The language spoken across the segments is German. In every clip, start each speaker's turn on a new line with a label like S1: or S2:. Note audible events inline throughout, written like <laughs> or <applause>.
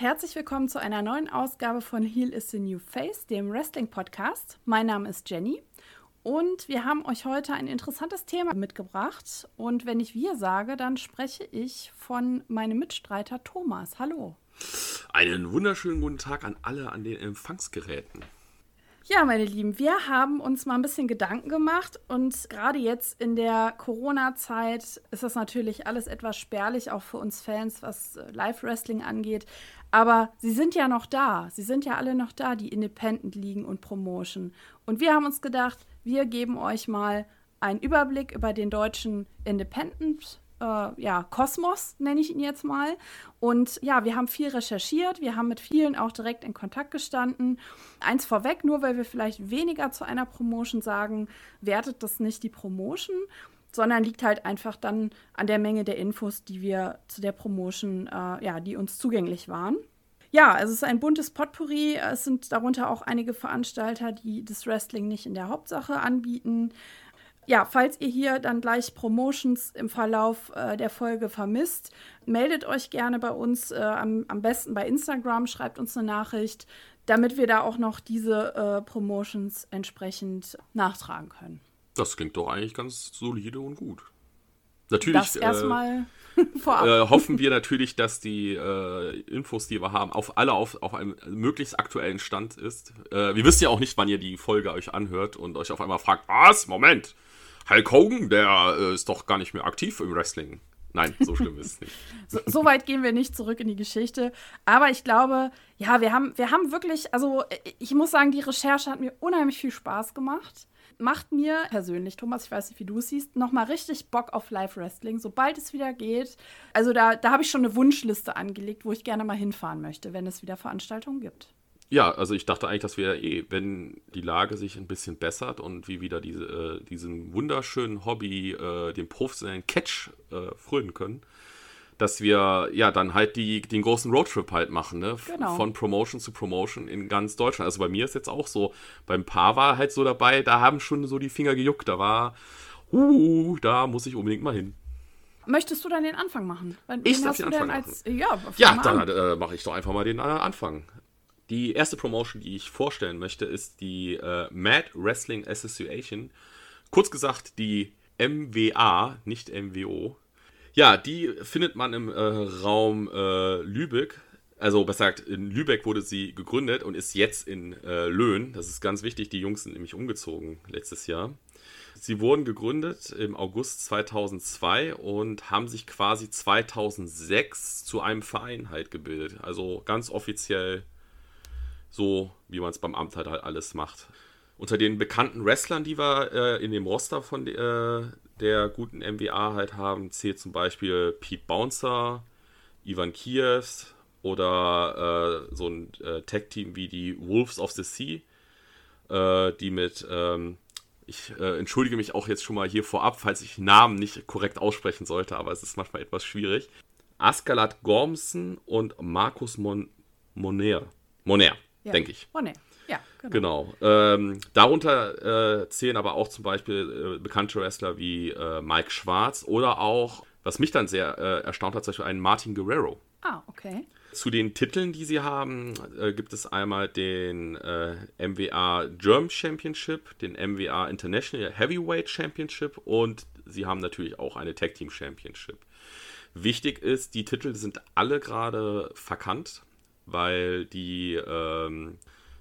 S1: herzlich willkommen zu einer neuen Ausgabe von Heal is the New Face, dem Wrestling-Podcast. Mein Name ist Jenny und wir haben euch heute ein interessantes Thema mitgebracht. Und wenn ich wir sage, dann spreche ich von meinem Mitstreiter Thomas. Hallo.
S2: Einen wunderschönen guten Tag an alle an den Empfangsgeräten.
S1: Ja, meine Lieben, wir haben uns mal ein bisschen Gedanken gemacht und gerade jetzt in der Corona-Zeit ist das natürlich alles etwas spärlich, auch für uns Fans, was äh, Live-Wrestling angeht. Aber sie sind ja noch da. Sie sind ja alle noch da, die Independent ligen und Promotion. Und wir haben uns gedacht, wir geben euch mal einen Überblick über den deutschen Independent äh, ja, Kosmos, nenne ich ihn jetzt mal. Und ja, wir haben viel recherchiert, wir haben mit vielen auch direkt in Kontakt gestanden. Eins vorweg, nur weil wir vielleicht weniger zu einer Promotion sagen, wertet das nicht die Promotion, sondern liegt halt einfach dann an der Menge der Infos, die wir zu der Promotion, äh, ja, die uns zugänglich waren. Ja, also es ist ein buntes Potpourri. Es sind darunter auch einige Veranstalter, die das Wrestling nicht in der Hauptsache anbieten ja, falls ihr hier dann gleich Promotions im Verlauf äh, der Folge vermisst, meldet euch gerne bei uns, äh, am, am, besten bei Instagram, schreibt uns eine Nachricht, damit wir da auch noch diese äh, Promotions entsprechend nachtragen können.
S2: Das klingt doch eigentlich ganz solide und gut. Natürlich.
S1: Das erstmal
S2: äh, <laughs> vorab. Äh, hoffen wir natürlich, dass die äh, Infos, die wir haben, auf alle auf, auf einem möglichst aktuellen Stand ist. wir wissen ja auch nicht, wann ihr die Folge euch anhört und euch auf einmal fragt, was? Moment! Hulk Hogan, der äh, ist doch gar nicht mehr aktiv im Wrestling. Nein, so schlimm ist es nicht. <laughs>
S1: so, so, weit gehen wir nicht zurück in die Geschichte. Aber ich glaube, ja, wir haben, wir haben wirklich, also ich muss sagen, die Recherche hat mir unheimlich viel Spaß gemacht. Macht mir persönlich, Thomas, ich weiß nicht, wie du es siehst, nochmal richtig Bock auf Live-Wrestling, sobald es wieder geht. Also da, da habe ich schon eine Wunschliste angelegt, wo ich gerne mal hinfahren möchte, wenn es wieder Veranstaltungen gibt.
S2: Ja, also ich dachte eigentlich, dass wir eh, wenn die Lage sich ein bisschen bessert und wir wieder diese, äh, diesen wunderschönen Hobby, äh, den professionellen Catch äh, frönen können, dass wir ja dann halt die, den großen Roadtrip halt machen, ne? Genau. Von Promotion zu Promotion in ganz Deutschland. Also bei mir ist jetzt auch so, beim Paar war halt so dabei, da haben schon so die Finger gejuckt. Da war, uh, da muss ich unbedingt mal hin.
S1: Möchtest du dann den Anfang machen?
S2: Wen ich darf den Anfang als,
S1: machen. Ja,
S2: ja dann äh, mache ich doch einfach mal den äh, Anfang. Die erste Promotion, die ich vorstellen möchte, ist die äh, Mad Wrestling Association. Kurz gesagt, die MWA, nicht MWO. Ja, die findet man im äh, Raum äh, Lübeck. Also, besser gesagt, in Lübeck wurde sie gegründet und ist jetzt in äh, Löhn. Das ist ganz wichtig. Die Jungs sind nämlich umgezogen letztes Jahr. Sie wurden gegründet im August 2002 und haben sich quasi 2006 zu einem Verein halt gebildet. Also ganz offiziell so wie man es beim Amt halt, halt alles macht. Unter den bekannten Wrestlern, die wir äh, in dem Roster von äh, der guten MWA halt haben, zählt zum Beispiel Pete Bouncer, Ivan Kiews oder äh, so ein äh, Tag-Team wie die Wolves of the Sea, äh, die mit, ähm, ich äh, entschuldige mich auch jetzt schon mal hier vorab, falls ich Namen nicht korrekt aussprechen sollte, aber es ist manchmal etwas schwierig. Askalat Gormson und Markus Mon Moner. Moner ja. denke ich.
S1: Oh, nee. Ja,
S2: genau. genau. Ähm, darunter äh, zählen aber auch zum Beispiel äh, bekannte Wrestler wie äh, Mike Schwarz oder auch, was mich dann sehr äh, erstaunt hat, zum Beispiel einen Martin Guerrero.
S1: Ah, okay.
S2: Zu den Titeln, die sie haben, äh, gibt es einmal den äh, MWA German Championship, den MWA International Heavyweight Championship und sie haben natürlich auch eine Tag Team Championship. Wichtig ist, die Titel sind alle gerade verkannt weil die, ähm,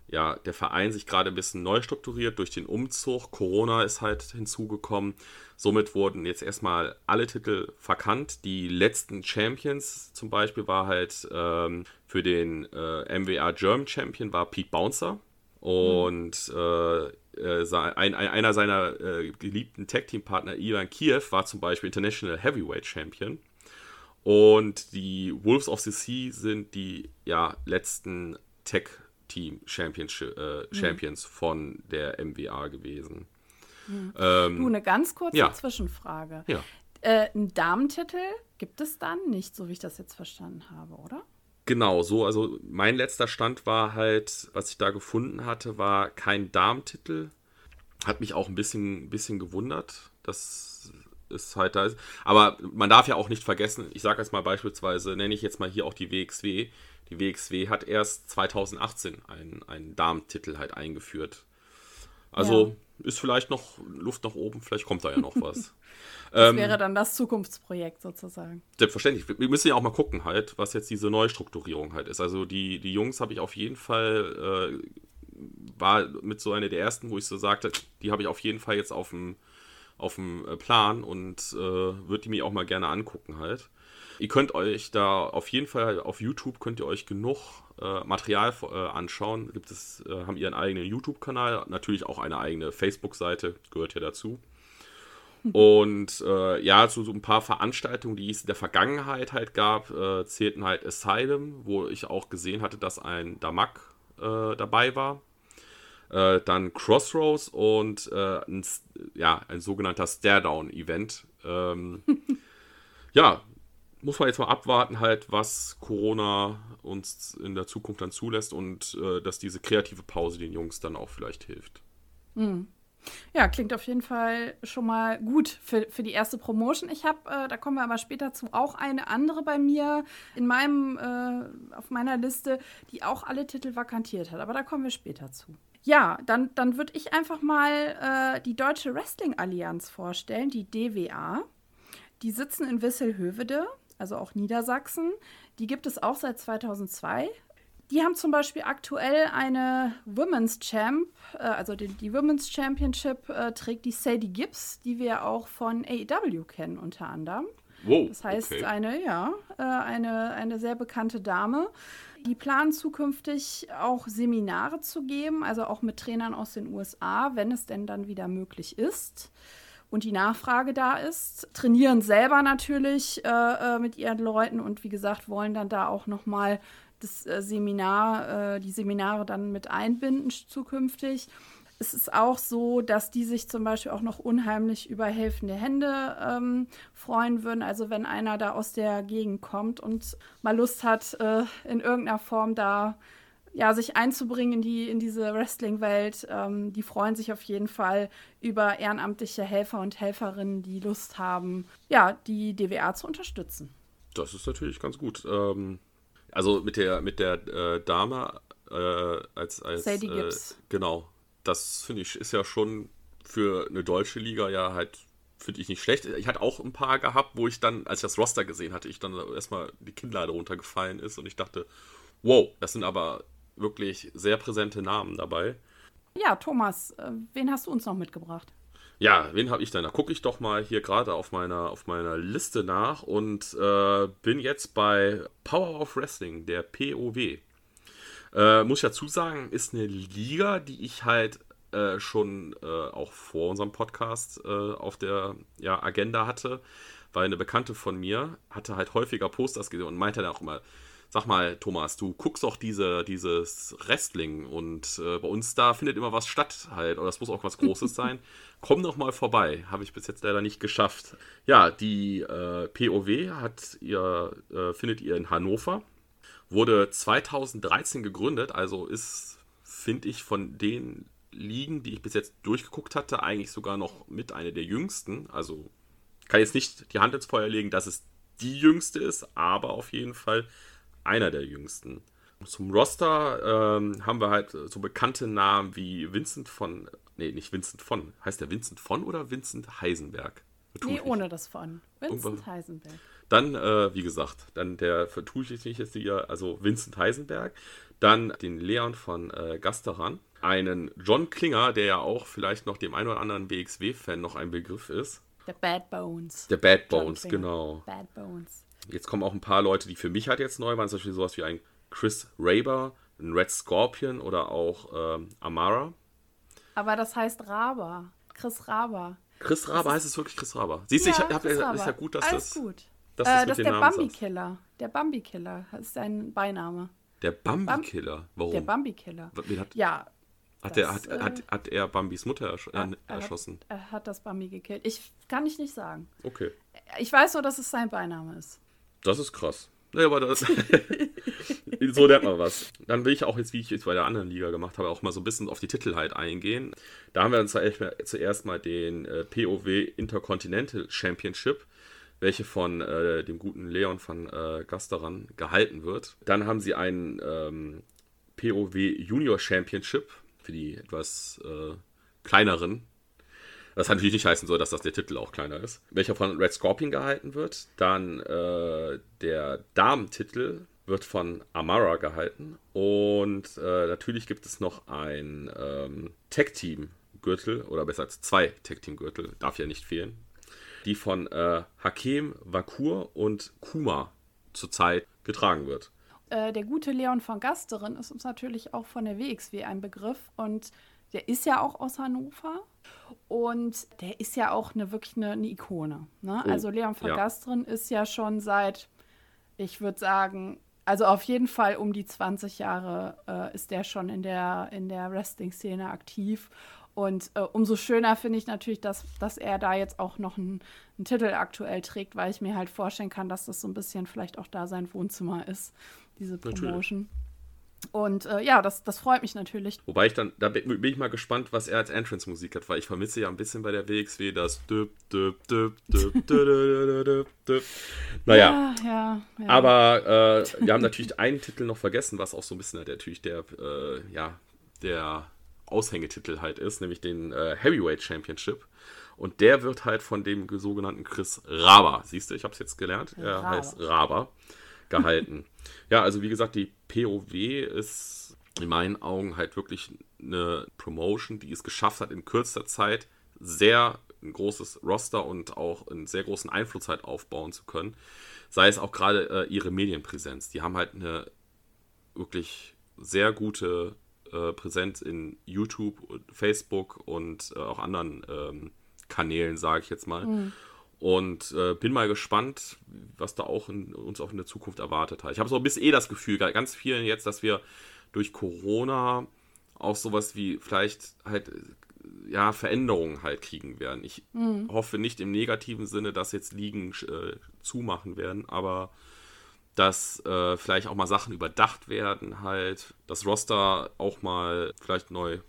S2: ja, der Verein sich gerade ein bisschen neu strukturiert durch den Umzug. Corona ist halt hinzugekommen. Somit wurden jetzt erstmal alle Titel verkannt. Die letzten Champions zum Beispiel war halt ähm, für den äh, MWA German Champion war Pete Bouncer. Und mhm. äh, ein, einer seiner äh, geliebten Tag-Team-Partner, Ivan Kiew, war zum Beispiel International Heavyweight Champion. Und die Wolves of the Sea sind die ja, letzten Tech-Team Championship, äh, mhm. Champions von der MWA gewesen.
S1: Mhm. Ähm, du, eine ganz kurze ja. Zwischenfrage.
S2: Ja.
S1: Äh, einen Damentitel gibt es dann nicht, so wie ich das jetzt verstanden habe, oder?
S2: Genau, so, also mein letzter Stand war halt, was ich da gefunden hatte, war kein Damentitel. Hat mich auch ein bisschen, bisschen gewundert. Das ist halt da. Aber man darf ja auch nicht vergessen, ich sage jetzt mal beispielsweise, nenne ich jetzt mal hier auch die WXW. Die WXW hat erst 2018 einen, einen Damentitel halt eingeführt. Also ja. ist vielleicht noch Luft nach oben, vielleicht kommt da ja noch was. <laughs>
S1: das ähm, wäre dann das Zukunftsprojekt sozusagen.
S2: Selbstverständlich. Wir müssen ja auch mal gucken halt, was jetzt diese Neustrukturierung halt ist. Also die, die Jungs habe ich auf jeden Fall, äh, war mit so einer der ersten, wo ich so sagte, die habe ich auf jeden Fall jetzt auf dem auf dem äh, Plan und äh, würde die mir auch mal gerne angucken halt. Ihr könnt euch da auf jeden Fall auf YouTube könnt ihr euch genug äh, Material äh, anschauen. Gibt es, äh, haben ihren eigenen YouTube-Kanal, natürlich auch eine eigene Facebook-Seite, gehört ja dazu. Hm. Und äh, ja, zu so ein paar Veranstaltungen, die es in der Vergangenheit halt gab, zählten halt Asylum, wo ich auch gesehen hatte, dass ein Damak dabei war. Äh, dann Crossroads und äh, ein, ja, ein sogenannter Stare-Down-Event. Ähm, <laughs> ja, muss man jetzt mal abwarten, halt, was Corona uns in der Zukunft dann zulässt und äh, dass diese kreative Pause den Jungs dann auch vielleicht hilft.
S1: Mhm. Ja, klingt auf jeden Fall schon mal gut für, für die erste Promotion. Ich habe, äh, da kommen wir aber später zu, auch eine andere bei mir in meinem, äh, auf meiner Liste, die auch alle Titel vakantiert hat. Aber da kommen wir später zu. Ja, dann, dann würde ich einfach mal äh, die Deutsche Wrestling Allianz vorstellen, die DWA. Die sitzen in Wisselhövede, also auch Niedersachsen. Die gibt es auch seit 2002. Die haben zum Beispiel aktuell eine Women's Champ, äh, also die, die, Women's Championship äh, trägt die Sadie Gibbs, die wir auch von AEW kennen unter anderem. Wow, das heißt, okay. eine, ja, äh, eine, eine sehr bekannte Dame. Die planen zukünftig auch Seminare zu geben, also auch mit Trainern aus den USA, wenn es denn dann wieder möglich ist und die Nachfrage da ist. Trainieren selber natürlich äh, äh mit ihren Leuten und wie gesagt, wollen dann da auch nochmal das äh, Seminar, äh, die Seminare dann mit einbinden zukünftig es ist auch so, dass die sich zum Beispiel auch noch unheimlich über helfende Hände ähm, freuen würden. Also wenn einer da aus der Gegend kommt und mal Lust hat, äh, in irgendeiner Form da ja, sich einzubringen in, die, in diese Wrestling-Welt, ähm, die freuen sich auf jeden Fall über ehrenamtliche Helfer und Helferinnen, die Lust haben, ja, die DWA zu unterstützen.
S2: Das ist natürlich ganz gut. Ähm, also mit der, mit der äh, Dame äh, als, als
S1: Sadie Gibbs.
S2: Äh, genau, das finde ich ist ja schon für eine deutsche Liga ja halt, finde ich nicht schlecht. Ich hatte auch ein paar gehabt, wo ich dann, als ich das Roster gesehen hatte, ich dann erstmal die Kinnlade runtergefallen ist und ich dachte, wow, das sind aber wirklich sehr präsente Namen dabei.
S1: Ja, Thomas, äh, wen hast du uns noch mitgebracht?
S2: Ja, wen habe ich denn? Da gucke ich doch mal hier gerade auf meiner, auf meiner Liste nach und äh, bin jetzt bei Power of Wrestling, der POW. Äh, muss ich dazu sagen, ist eine Liga, die ich halt äh, schon äh, auch vor unserem Podcast äh, auf der ja, Agenda hatte, weil eine Bekannte von mir hatte halt häufiger Posters gesehen und meinte dann auch immer, sag mal, Thomas, du guckst doch diese, dieses Wrestling und äh, bei uns da findet immer was statt halt, oder das muss auch was Großes <laughs> sein. Komm doch mal vorbei. Habe ich bis jetzt leider nicht geschafft. Ja, die äh, POW hat ihr, findet ihr in Hannover. Wurde 2013 gegründet, also ist, finde ich, von den Ligen, die ich bis jetzt durchgeguckt hatte, eigentlich sogar noch mit einer der jüngsten. Also kann jetzt nicht die Hand ins Feuer legen, dass es die jüngste ist, aber auf jeden Fall einer der jüngsten. Zum Roster ähm, haben wir halt so bekannte Namen wie Vincent von, nee, nicht Vincent von, heißt der Vincent von oder Vincent Heisenberg?
S1: Nee, ohne das von. Vincent Irgendwas. Heisenberg.
S2: Dann, äh, wie gesagt, dann der vertue ich nicht jetzt hier, also Vincent Heisenberg. Dann den Leon von äh, Gasteran. Einen John Klinger, der ja auch vielleicht noch dem einen oder anderen BXW-Fan noch ein Begriff ist.
S1: Der Bad Bones.
S2: Der Bad Bones, genau.
S1: Bad Bones.
S2: Jetzt kommen auch ein paar Leute, die für mich halt jetzt neu waren, zum Beispiel sowas wie ein Chris Raber, ein Red Scorpion oder auch ähm, Amara.
S1: Aber das heißt Raber. Chris Raber.
S2: Chris Raber heißt es wirklich Chris Raber. Siehst du, ja, ich hab, ist ja gut, dass
S1: Alles
S2: das.
S1: Gut. Äh, das ist der Bambi-Killer. Der Bambi-Killer ist sein Beiname.
S2: Der Bambi-Killer? Warum?
S1: Der Bambi-Killer. Ja.
S2: Hat, das, hat, äh, hat, hat, er Bambis Mutter ersch
S1: er,
S2: äh, erschossen?
S1: Er hat, er hat, das Bambi gekillt. Ich kann ich nicht sagen.
S2: Okay.
S1: Ich weiß nur, dass es sein Beiname ist.
S2: Das ist krass. Ja, aber das, <laughs> so lernt man was. Dann will ich auch jetzt, wie ich jetzt bei der anderen Liga gemacht habe, auch mal so ein bisschen auf die Titel halt eingehen. Da haben wir uns zuerst mal den äh, POW Intercontinental Championship, welche von äh, dem guten Leon von äh, Gasteran gehalten wird. Dann haben sie einen ähm, POW Junior Championship für die etwas äh, kleineren was natürlich nicht heißen soll, dass das der Titel auch kleiner ist. Welcher von Red Scorpion gehalten wird. Dann äh, der Damentitel wird von Amara gehalten. Und äh, natürlich gibt es noch ein ähm, Tag-Team-Gürtel, oder besser als zwei Tag-Team-Gürtel, darf ja nicht fehlen. Die von äh, Hakem, Vakur und Kuma zurzeit getragen wird.
S1: Äh, der gute Leon von Gasterin ist uns natürlich auch von der WXW ein Begriff und der ist ja auch aus Hannover und der ist ja auch eine, wirklich eine, eine Ikone. Ne? Oh, also Leon von ja. Gastrin ist ja schon seit, ich würde sagen, also auf jeden Fall um die 20 Jahre äh, ist der schon in der, in der Wrestling-Szene aktiv. Und äh, umso schöner finde ich natürlich, dass, dass er da jetzt auch noch einen, einen, Titel aktuell trägt, weil ich mir halt vorstellen kann, dass das so ein bisschen vielleicht auch da sein Wohnzimmer ist, diese Promotion. Natürlich. Und äh, ja, das, das freut mich natürlich.
S2: Wobei ich dann, da bin ich mal gespannt, was er als Entrance-Musik hat, weil ich vermisse ja ein bisschen bei der WXW das Naja. Ja, ja, ja. Aber äh, wir haben natürlich einen Titel noch vergessen, was auch so ein bisschen natürlich der, äh, ja, der Aushängetitel halt ist, nämlich den äh, Heavyweight Championship. Und der wird halt von dem sogenannten Chris Raba, siehst du, ich habe es jetzt gelernt, er Raba. heißt Raba, gehalten. <laughs> ja, also wie gesagt, die POW ist in meinen Augen halt wirklich eine Promotion, die es geschafft hat, in kürzester Zeit sehr ein großes Roster und auch einen sehr großen Einfluss halt aufbauen zu können. Sei es auch gerade äh, ihre Medienpräsenz. Die haben halt eine wirklich sehr gute äh, Präsenz in YouTube, Facebook und äh, auch anderen ähm, Kanälen, sage ich jetzt mal. Mhm. Und äh, bin mal gespannt, was da auch in, uns auch in der Zukunft erwartet hat. Ich habe so ein bisschen eh das Gefühl, ganz vielen jetzt, dass wir durch Corona auch sowas wie vielleicht halt ja Veränderungen halt kriegen werden. Ich mhm. hoffe nicht im negativen Sinne, dass jetzt Ligen äh, zumachen werden, aber dass äh, vielleicht auch mal Sachen überdacht werden, halt das Roster auch mal vielleicht neu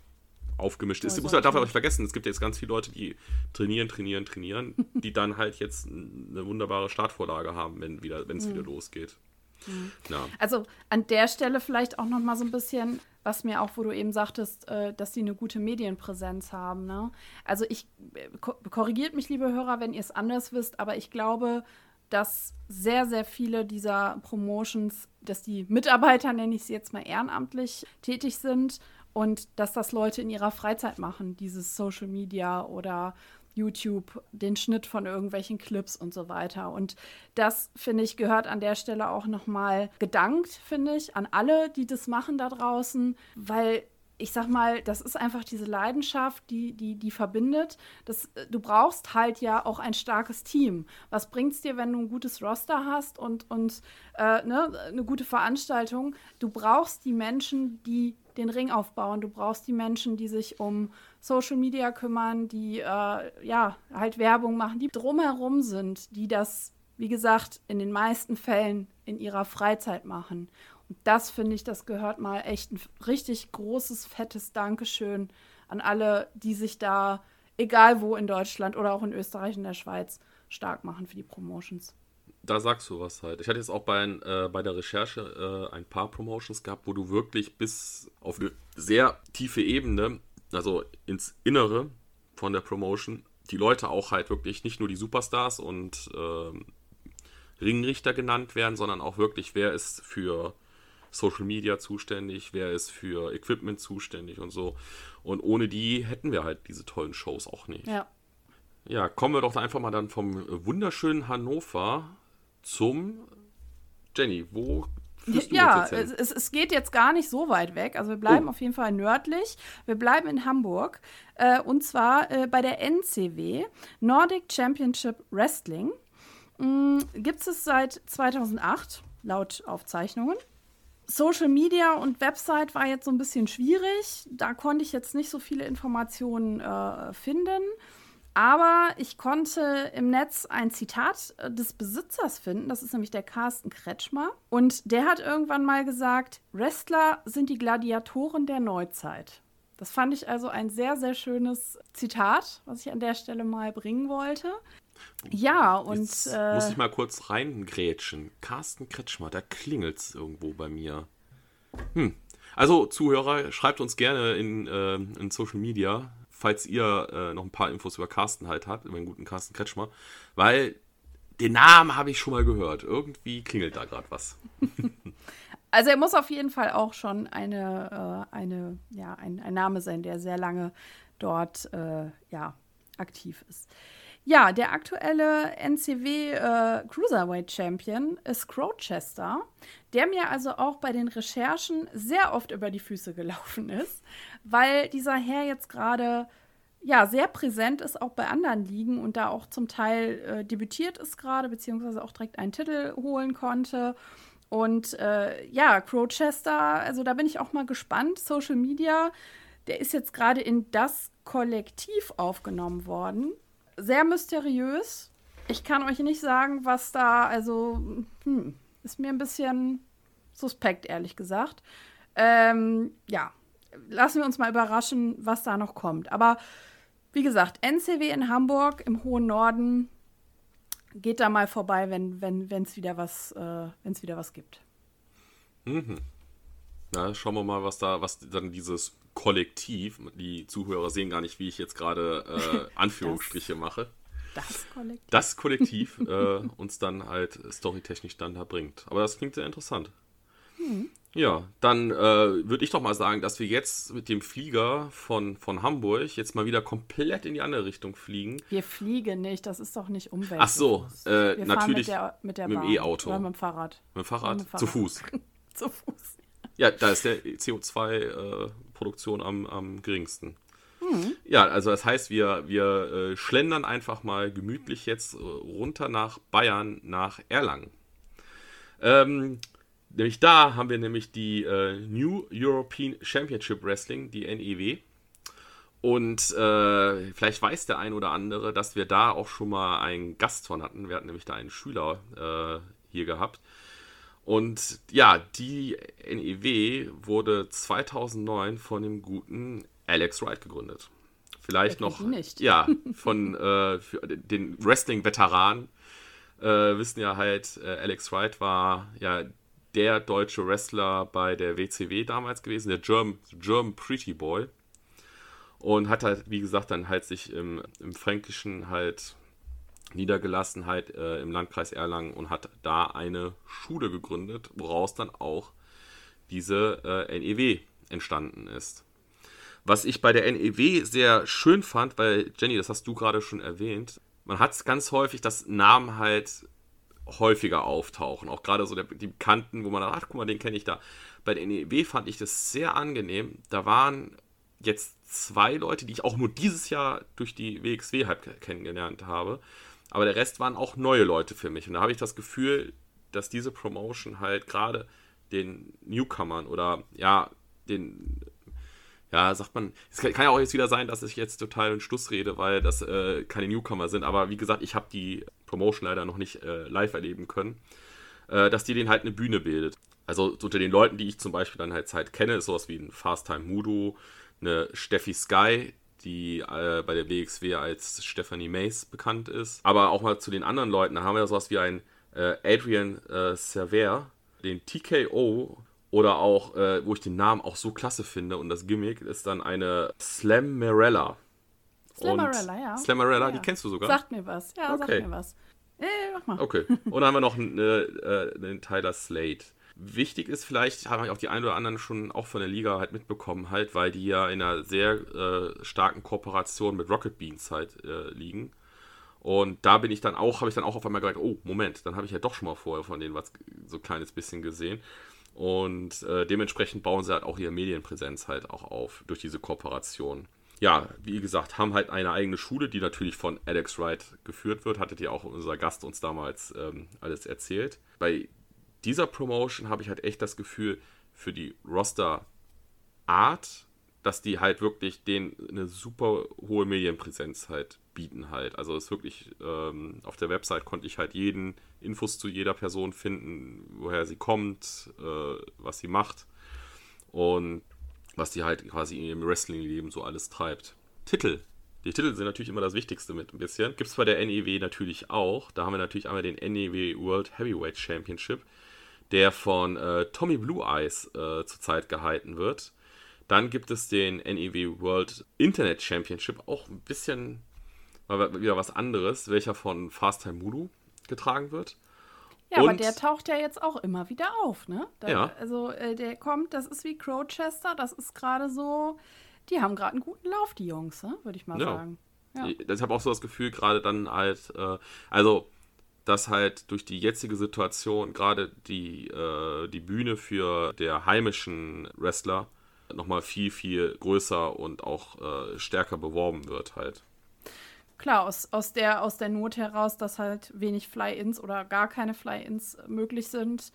S2: aufgemischt ist. Oh, muss halt darf auch nicht vergessen, es gibt jetzt ganz viele Leute, die trainieren, trainieren, trainieren, <laughs> die dann halt jetzt eine wunderbare Startvorlage haben, wenn wieder, wenn es mhm. wieder losgeht.
S1: Mhm. Ja. Also an der Stelle vielleicht auch noch mal so ein bisschen, was mir auch, wo du eben sagtest, äh, dass sie eine gute Medienpräsenz haben. Ne? Also ich äh, korrigiert mich, liebe Hörer, wenn ihr es anders wisst, aber ich glaube, dass sehr, sehr viele dieser Promotions, dass die Mitarbeiter, nenne ich sie jetzt mal ehrenamtlich, tätig sind und dass das Leute in ihrer Freizeit machen, dieses Social Media oder YouTube, den Schnitt von irgendwelchen Clips und so weiter. Und das, finde ich, gehört an der Stelle auch nochmal gedankt, finde ich, an alle, die das machen da draußen, weil ich sag mal, das ist einfach diese Leidenschaft, die, die, die verbindet. Das, äh, du brauchst halt ja auch ein starkes Team. Was bringt es dir, wenn du ein gutes Roster hast und, und äh, ne, eine gute Veranstaltung? Du brauchst die Menschen, die den Ring aufbauen. Du brauchst die Menschen, die sich um Social Media kümmern, die äh, ja halt Werbung machen, die drumherum sind, die das, wie gesagt, in den meisten Fällen in ihrer Freizeit machen das finde ich, das gehört mal echt ein richtig großes, fettes Dankeschön an alle, die sich da, egal wo in Deutschland oder auch in Österreich und der Schweiz, stark machen für die Promotions.
S2: Da sagst du was halt. Ich hatte jetzt auch bei, äh, bei der Recherche äh, ein paar Promotions gehabt, wo du wirklich bis auf eine sehr tiefe Ebene, also ins Innere von der Promotion, die Leute auch halt wirklich nicht nur die Superstars und äh, Ringrichter genannt werden, sondern auch wirklich, wer ist für Social Media zuständig, wer ist für Equipment zuständig und so. Und ohne die hätten wir halt diese tollen Shows auch nicht. Ja. Ja, kommen wir doch einfach mal dann vom wunderschönen Hannover zum Jenny. Wo
S1: ja, es, es, geht jetzt gar nicht so weit weg. Also wir bleiben oh. auf jeden Fall nördlich. Wir bleiben in Hamburg. Äh, und zwar äh, bei der NCW, Nordic Championship Wrestling. Mm, Gibt es seit 2008, laut Aufzeichnungen. Social Media und Website war jetzt so ein bisschen schwierig. Da konnte ich jetzt nicht so viele Informationen äh, finden. Aber ich konnte im Netz ein Zitat äh, des Besitzers finden. Das ist nämlich der Carsten Kretschmer. Und der hat irgendwann mal gesagt, Wrestler sind die Gladiatoren der Neuzeit. Das fand ich also ein sehr, sehr schönes Zitat, was ich an der Stelle mal bringen wollte. Ja, und. Jetzt
S2: äh, muss ich mal kurz reingrätschen. Carsten Kretschmer, da klingelt es irgendwo bei mir. Hm. Also, Zuhörer, schreibt uns gerne in, äh, in Social Media, falls ihr äh, noch ein paar Infos über Carsten halt habt, über den guten Carsten Kretschmer, weil den Namen habe ich schon mal gehört. Irgendwie klingelt da gerade was. <laughs>
S1: Also er muss auf jeden Fall auch schon eine, äh, eine ja, ein, ein, Name sein, der sehr lange dort äh, ja, aktiv ist. Ja, der aktuelle NCW äh, Cruiserweight Champion ist Crowchester, der mir also auch bei den Recherchen sehr oft über die Füße gelaufen <laughs> ist, weil dieser Herr jetzt gerade ja sehr präsent ist, auch bei anderen Ligen und da auch zum Teil äh, debütiert ist gerade, beziehungsweise auch direkt einen Titel holen konnte. Und äh, ja, Crowchester, also da bin ich auch mal gespannt. Social Media, der ist jetzt gerade in das Kollektiv aufgenommen worden. Sehr mysteriös. Ich kann euch nicht sagen, was da, also, hm, ist mir ein bisschen suspekt, ehrlich gesagt. Ähm, ja, lassen wir uns mal überraschen, was da noch kommt. Aber wie gesagt, NCW in Hamburg im hohen Norden, geht da mal vorbei, wenn wenn es wieder was äh, wenn es wieder was gibt.
S2: Mhm. Na, schauen wir mal, was da was dann dieses Kollektiv, die Zuhörer sehen gar nicht, wie ich jetzt gerade äh, <laughs> Anführungsstriche das, mache. Das Kollektiv. Das Kollektiv äh, uns dann halt storytechnisch dann da bringt. Aber das klingt sehr interessant. Mhm. Ja, dann äh, würde ich doch mal sagen, dass wir jetzt mit dem Flieger von, von Hamburg jetzt mal wieder komplett in die andere Richtung fliegen.
S1: Wir fliegen nicht, das ist doch nicht Umwelt.
S2: Ach so, äh, wir natürlich
S1: mit, der, mit, der
S2: mit dem E-Auto.
S1: Oder mit dem Fahrrad.
S2: Mit dem Fahrrad, mit dem Fahrrad. <laughs> zu Fuß.
S1: zu Fuß.
S2: Ja, da ist der CO2-Produktion äh, am, am geringsten. Mhm. Ja, also das heißt, wir, wir äh, schlendern einfach mal gemütlich jetzt äh, runter nach Bayern, nach Erlangen. Ähm, Nämlich da haben wir nämlich die äh, New European Championship Wrestling, die NEW. Und äh, vielleicht weiß der ein oder andere, dass wir da auch schon mal einen Gast von hatten. Wir hatten nämlich da einen Schüler äh, hier gehabt. Und ja, die NEW wurde 2009 von dem guten Alex Wright gegründet. Vielleicht noch,
S1: nicht.
S2: ja, <laughs> von äh, den Wrestling-Veteranen äh, wissen ja halt, äh, Alex Wright war ja der deutsche Wrestler bei der WCW damals gewesen, der German, German Pretty Boy. Und hat halt, wie gesagt, dann halt sich im, im Fränkischen halt niedergelassen, halt äh, im Landkreis Erlangen und hat da eine Schule gegründet, woraus dann auch diese äh, NEW entstanden ist. Was ich bei der NEW sehr schön fand, weil Jenny, das hast du gerade schon erwähnt, man hat es ganz häufig, dass Namen halt häufiger auftauchen. Auch gerade so der, die Bekannten, wo man sagt, ach guck mal, den kenne ich da. Bei der NEW fand ich das sehr angenehm. Da waren jetzt zwei Leute, die ich auch nur dieses Jahr durch die WXW halb kennengelernt habe. Aber der Rest waren auch neue Leute für mich. Und da habe ich das Gefühl, dass diese Promotion halt gerade den Newcomern oder ja, den ja, sagt man, es kann, ja auch jetzt wieder sein, dass ich jetzt total in Schluss rede, weil das äh, keine Newcomer sind, aber wie gesagt, ich habe die Promotion leider noch nicht äh, live erleben können, äh, dass die den halt eine Bühne bildet. Also unter den Leuten, die ich zum Beispiel dann halt, halt kenne, ist sowas wie ein Fast Time Mudo, eine Steffi Sky, die äh, bei der WXW als Stephanie Mace bekannt ist. Aber auch mal zu den anderen Leuten, da haben wir sowas wie ein äh, Adrian äh, Server, den TKO oder auch, äh, wo ich den Namen auch so klasse finde und das Gimmick ist dann eine Slammerella.
S1: Slammerella, ja.
S2: Slammerella, ja, die kennst du sogar?
S1: Sagt mir was, ja, okay. sagt mir was.
S2: Äh, mach mal. Okay. Und dann haben wir noch einen, äh, einen Tyler Slate. Wichtig ist vielleicht, haben auch die einen oder anderen schon auch von der Liga halt mitbekommen, halt, weil die ja in einer sehr äh, starken Kooperation mit Rocket Beans halt äh, liegen. Und da bin ich dann auch, habe ich dann auch auf einmal gedacht, oh, Moment, dann habe ich ja doch schon mal vorher von denen was so ein kleines bisschen gesehen. Und äh, dementsprechend bauen sie halt auch ihre Medienpräsenz halt auch auf durch diese Kooperation. Ja, wie gesagt, haben halt eine eigene Schule, die natürlich von Alex Wright geführt wird. Hattet ja auch unser Gast uns damals ähm, alles erzählt. Bei dieser Promotion habe ich halt echt das Gefühl, für die Roster-Art, dass die halt wirklich denen eine super hohe Medienpräsenz halt bieten halt. Also es wirklich, ähm, auf der Website konnte ich halt jeden Infos zu jeder Person finden, woher sie kommt, äh, was sie macht und was die halt quasi in ihrem Wrestling-Leben so alles treibt. Titel. Die Titel sind natürlich immer das Wichtigste mit ein bisschen. Gibt es bei der NEW natürlich auch. Da haben wir natürlich einmal den NEW World Heavyweight Championship, der von äh, Tommy Blue Eyes äh, zurzeit gehalten wird. Dann gibt es den NEW World Internet Championship, auch ein bisschen wieder was anderes, welcher von Fast Time Mulu getragen wird.
S1: Ja, und, aber der taucht ja jetzt auch immer wieder auf, ne? Da,
S2: ja.
S1: Also äh, der kommt, das ist wie Crowchester, das ist gerade so, die haben gerade einen guten Lauf, die Jungs, ne? würde ich mal ja. sagen.
S2: Ja. Ich, ich habe auch so das Gefühl, gerade dann halt, äh, also dass halt durch die jetzige Situation gerade die, äh, die Bühne für der heimischen Wrestler nochmal viel, viel größer und auch äh, stärker beworben wird halt.
S1: Klar, aus, aus, der, aus der Not heraus, dass halt wenig Fly-Ins oder gar keine Fly-Ins möglich sind,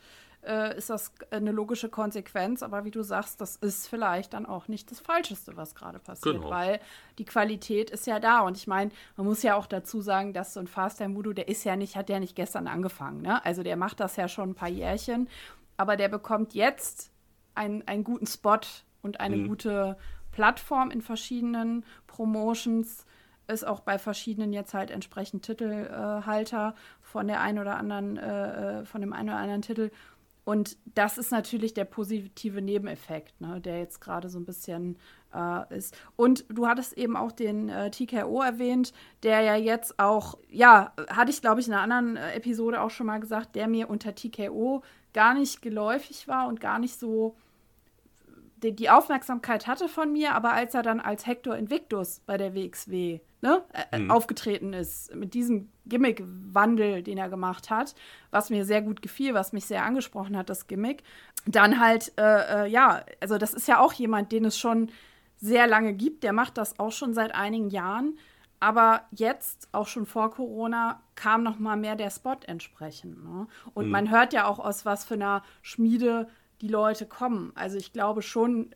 S1: äh, ist das eine logische Konsequenz. Aber wie du sagst, das ist vielleicht dann auch nicht das Falscheste, was gerade passiert, genau. weil die Qualität ist ja da. Und ich meine, man muss ja auch dazu sagen, dass so ein Fast Time Voodoo, der ist ja nicht, hat ja nicht gestern angefangen. Ne? Also der macht das ja schon ein paar Jährchen, aber der bekommt jetzt einen, einen guten Spot und eine mhm. gute Plattform in verschiedenen Promotions. Ist auch bei verschiedenen jetzt halt entsprechend Titelhalter äh, von der einen oder anderen, äh, äh, von dem einen oder anderen Titel. Und das ist natürlich der positive Nebeneffekt, ne, der jetzt gerade so ein bisschen äh, ist. Und du hattest eben auch den äh, TKO erwähnt, der ja jetzt auch, ja, hatte ich glaube ich in einer anderen äh, Episode auch schon mal gesagt, der mir unter TKO gar nicht geläufig war und gar nicht so die, die Aufmerksamkeit hatte von mir, aber als er dann als Hector Invictus bei der WXW ne, mhm. aufgetreten ist, mit diesem Gimmick-Wandel, den er gemacht hat, was mir sehr gut gefiel, was mich sehr angesprochen hat, das Gimmick, dann halt, äh, äh, ja, also das ist ja auch jemand, den es schon sehr lange gibt, der macht das auch schon seit einigen Jahren. Aber jetzt, auch schon vor Corona, kam noch mal mehr der Spot entsprechend. Ne? Und mhm. man hört ja auch aus was für einer Schmiede die Leute kommen. Also ich glaube schon,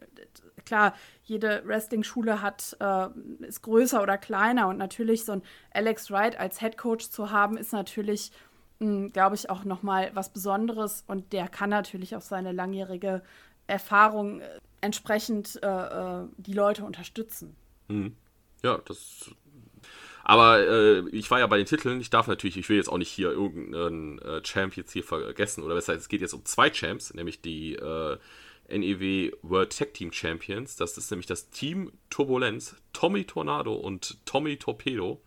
S1: klar, jede Wrestling-Schule hat, äh, ist größer oder kleiner und natürlich so ein Alex Wright als Head Coach zu haben, ist natürlich, hm, glaube ich, auch nochmal was Besonderes und der kann natürlich auch seine langjährige Erfahrung äh, entsprechend äh, äh, die Leute unterstützen.
S2: Mhm. Ja, das aber äh, ich war ja bei den Titeln. Ich darf natürlich, ich will jetzt auch nicht hier irgendeinen äh, Champ jetzt hier vergessen. Oder besser, es geht jetzt um zwei Champs, nämlich die äh, NEW World Tag Team Champions. Das ist nämlich das Team Turbulenz, Tommy Tornado und Tommy Torpedo.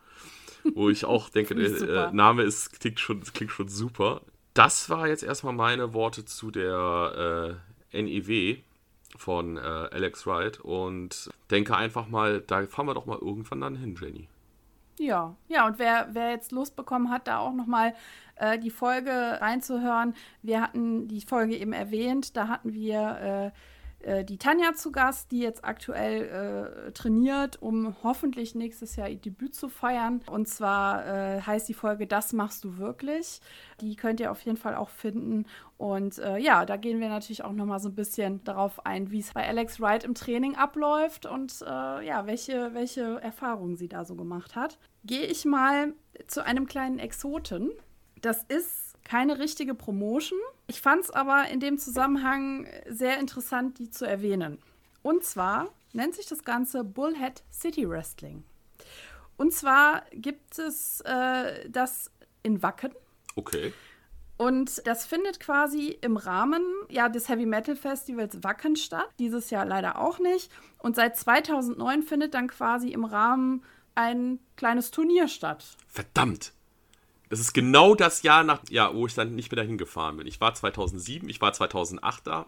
S2: Wo ich auch <laughs> denke, der äh, Name ist, klingt, schon, klingt schon super. Das war jetzt erstmal meine Worte zu der äh, NEW von äh, Alex Wright und denke einfach mal, da fahren wir doch mal irgendwann dann hin, Jenny.
S1: Ja, ja, und wer, wer jetzt Lust bekommen hat, da auch nochmal äh, die Folge reinzuhören, wir hatten die Folge eben erwähnt, da hatten wir äh, äh, die Tanja zu Gast, die jetzt aktuell äh, trainiert, um hoffentlich nächstes Jahr ihr Debüt zu feiern. Und zwar äh, heißt die Folge Das machst du wirklich. Die könnt ihr auf jeden Fall auch finden. Und äh, ja, da gehen wir natürlich auch noch mal so ein bisschen darauf ein, wie es bei Alex Wright im Training abläuft und äh, ja, welche, welche Erfahrungen sie da so gemacht hat. Gehe ich mal zu einem kleinen Exoten. Das ist keine richtige Promotion. Ich fand es aber in dem Zusammenhang sehr interessant, die zu erwähnen. Und zwar nennt sich das Ganze Bullhead City Wrestling. Und zwar gibt es äh, das in Wacken.
S2: Okay.
S1: Und das findet quasi im Rahmen ja, des Heavy Metal Festivals Wacken statt. Dieses Jahr leider auch nicht. Und seit 2009 findet dann quasi im Rahmen ein kleines Turnier statt.
S2: Verdammt! Das ist genau das Jahr, nach, ja, wo ich dann nicht mehr dahin gefahren bin. Ich war 2007, ich war 2008 da.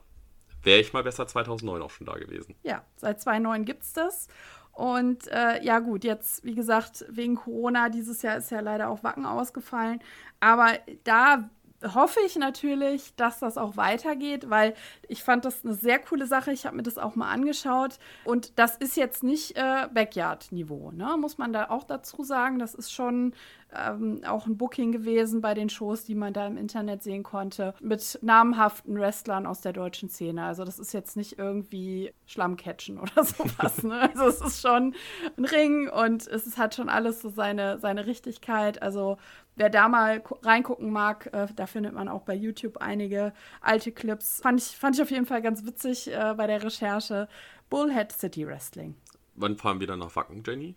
S2: Wäre ich mal besser 2009 auch schon da gewesen.
S1: Ja, seit 2009 gibt es das. Und äh, ja, gut, jetzt, wie gesagt, wegen Corona, dieses Jahr ist ja leider auch Wacken ausgefallen. Aber da hoffe ich natürlich, dass das auch weitergeht, weil ich fand das eine sehr coole Sache. Ich habe mir das auch mal angeschaut. Und das ist jetzt nicht äh, Backyard-Niveau, ne? muss man da auch dazu sagen. Das ist schon ähm, auch ein Booking gewesen bei den Shows, die man da im Internet sehen konnte, mit namhaften Wrestlern aus der deutschen Szene. Also das ist jetzt nicht irgendwie Schlammcatchen oder <laughs> sowas. ne? Also es ist schon ein Ring und es hat schon alles so seine, seine Richtigkeit. Also wer da mal reingucken mag, äh, da findet man auch bei YouTube einige alte Clips. Fand ich, fand ich auf jeden Fall ganz witzig äh, bei der Recherche. Bullhead City Wrestling.
S2: Wann fahren wir dann nach Wacken, Jenny?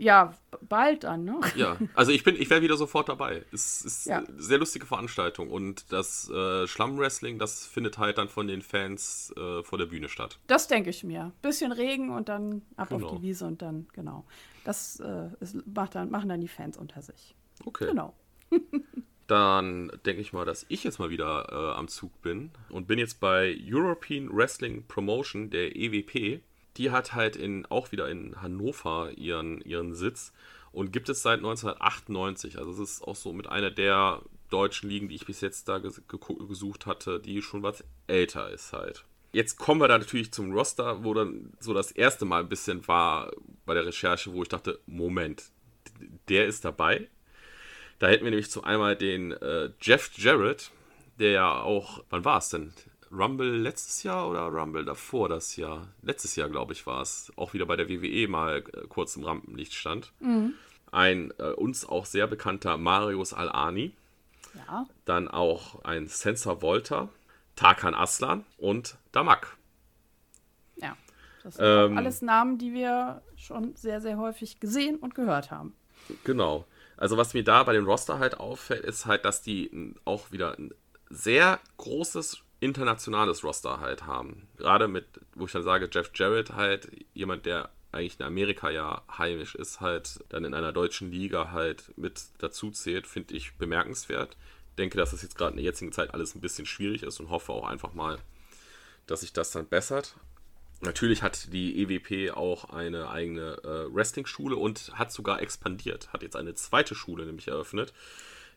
S1: Ja, bald dann, ne?
S2: Ja, also ich bin, ich wäre wieder sofort dabei. Es ist ja. eine sehr lustige Veranstaltung und das äh, Schlammwrestling, das findet halt dann von den Fans äh, vor der Bühne statt.
S1: Das denke ich mir. Bisschen Regen und dann ab genau. auf die Wiese und dann, genau. Das äh, ist, macht dann, machen dann die Fans unter sich.
S2: Okay.
S1: Genau. <laughs>
S2: dann denke ich mal, dass ich jetzt mal wieder äh, am Zug bin und bin jetzt bei European Wrestling Promotion, der EWP die hat halt in, auch wieder in Hannover ihren, ihren Sitz und gibt es seit 1998. Also es ist auch so mit einer der deutschen Ligen, die ich bis jetzt da ges gesucht hatte, die schon was älter ist halt. Jetzt kommen wir da natürlich zum Roster, wo dann so das erste Mal ein bisschen war bei der Recherche, wo ich dachte, Moment, der ist dabei. Da hätten wir nämlich zu einmal den äh, Jeff Jarrett, der ja auch, wann war es denn? Rumble letztes Jahr oder Rumble davor das Jahr? Letztes Jahr, glaube ich, war es. Auch wieder bei der WWE mal äh, kurz im Rampenlicht stand. Mhm. Ein äh, uns auch sehr bekannter Marius Al-Ani. Ja. Dann auch ein Sensor Volta, Tarkan Aslan und Damak.
S1: Ja, das sind ähm, alles Namen, die wir schon sehr, sehr häufig gesehen und gehört haben.
S2: Genau. Also was mir da bei dem Roster halt auffällt, ist halt, dass die auch wieder ein sehr großes internationales Roster halt haben. Gerade mit, wo ich dann sage, Jeff Jarrett halt, jemand, der eigentlich in Amerika ja heimisch ist, halt dann in einer deutschen Liga halt mit dazu zählt, finde ich bemerkenswert. Denke, dass das jetzt gerade in der jetzigen Zeit alles ein bisschen schwierig ist und hoffe auch einfach mal, dass sich das dann bessert. Natürlich hat die EWP auch eine eigene äh, Wrestling-Schule und hat sogar expandiert. Hat jetzt eine zweite Schule nämlich eröffnet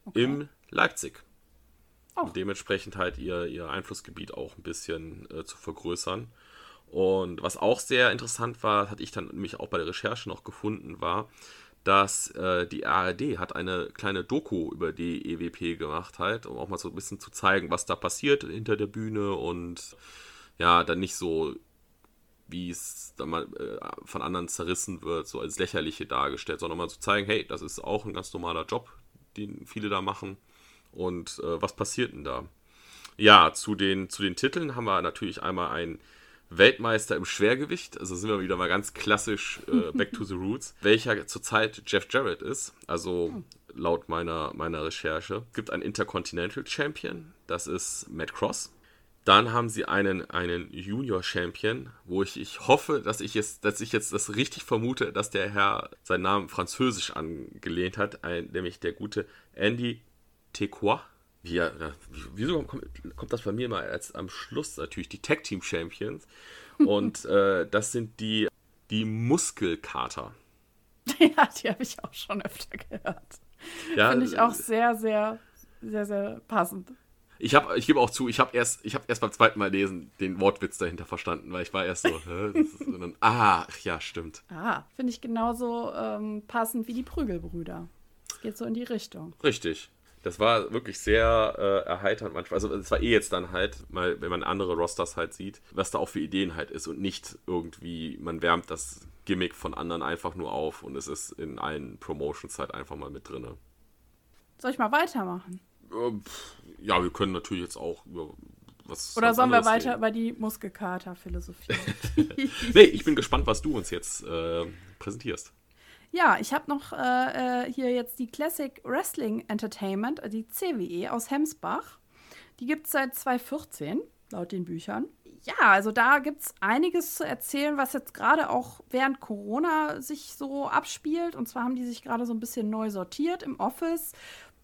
S2: okay. in Leipzig. Oh. Und dementsprechend halt ihr, ihr Einflussgebiet auch ein bisschen äh, zu vergrößern. Und was auch sehr interessant war, hatte ich dann nämlich auch bei der Recherche noch gefunden, war, dass äh, die ARD hat eine kleine Doku über die EWP gemacht halt, um auch mal so ein bisschen zu zeigen, was da passiert hinter der Bühne und ja, dann nicht so, wie es dann mal äh, von anderen zerrissen wird, so als lächerliche dargestellt, sondern mal zu zeigen, hey, das ist auch ein ganz normaler Job, den viele da machen. Und äh, was passiert denn da? Ja, zu den, zu den Titeln haben wir natürlich einmal einen Weltmeister im Schwergewicht, also sind wir wieder mal ganz klassisch äh, <laughs> back to the roots, welcher zurzeit Jeff Jarrett ist, also laut meiner, meiner Recherche. Es gibt einen Intercontinental Champion, das ist Matt Cross. Dann haben sie einen, einen Junior Champion, wo ich, ich hoffe, dass ich, jetzt, dass ich jetzt das richtig vermute, dass der Herr seinen Namen französisch angelehnt hat, ein, nämlich der gute Andy Tequois. Ja, wieso kommt, kommt, das bei mir mal als am Schluss natürlich die Tag Team Champions? Und äh, das sind die, die Muskelkater. <laughs>
S1: Ja, die habe ich auch schon öfter gehört. Ja, Finde ich auch äh, sehr, sehr, sehr, sehr passend.
S2: Ich, ich gebe auch zu, ich habe erst, hab erst beim zweiten Mal lesen den Wortwitz dahinter verstanden, weil ich war erst so, <laughs> hä, ist, dann, ah, ja, stimmt.
S1: Ah, finde ich genauso ähm, passend wie die Prügelbrüder. Es geht so in die Richtung.
S2: Richtig das war wirklich sehr äh, erheiternd manchmal. Also es war eh jetzt dann halt, mal, wenn man andere Rosters halt sieht, was da auch für Ideen halt ist und nicht irgendwie, man wärmt das Gimmick von anderen einfach nur auf und es ist in allen Promotions halt einfach mal mit drin.
S1: Soll ich mal weitermachen?
S2: Ja, wir können natürlich jetzt auch über was.
S1: Oder sollen wir weiter reden. über die Muskelkater-Philosophie? <laughs>
S2: nee, ich bin gespannt, was du uns jetzt äh, präsentierst.
S1: Ja, ich habe noch äh, äh, hier jetzt die Classic Wrestling Entertainment, äh, die CWE aus Hemsbach. Die gibt es seit 2014, laut den Büchern. Ja, also da gibt es einiges zu erzählen, was jetzt gerade auch während Corona sich so abspielt. Und zwar haben die sich gerade so ein bisschen neu sortiert im Office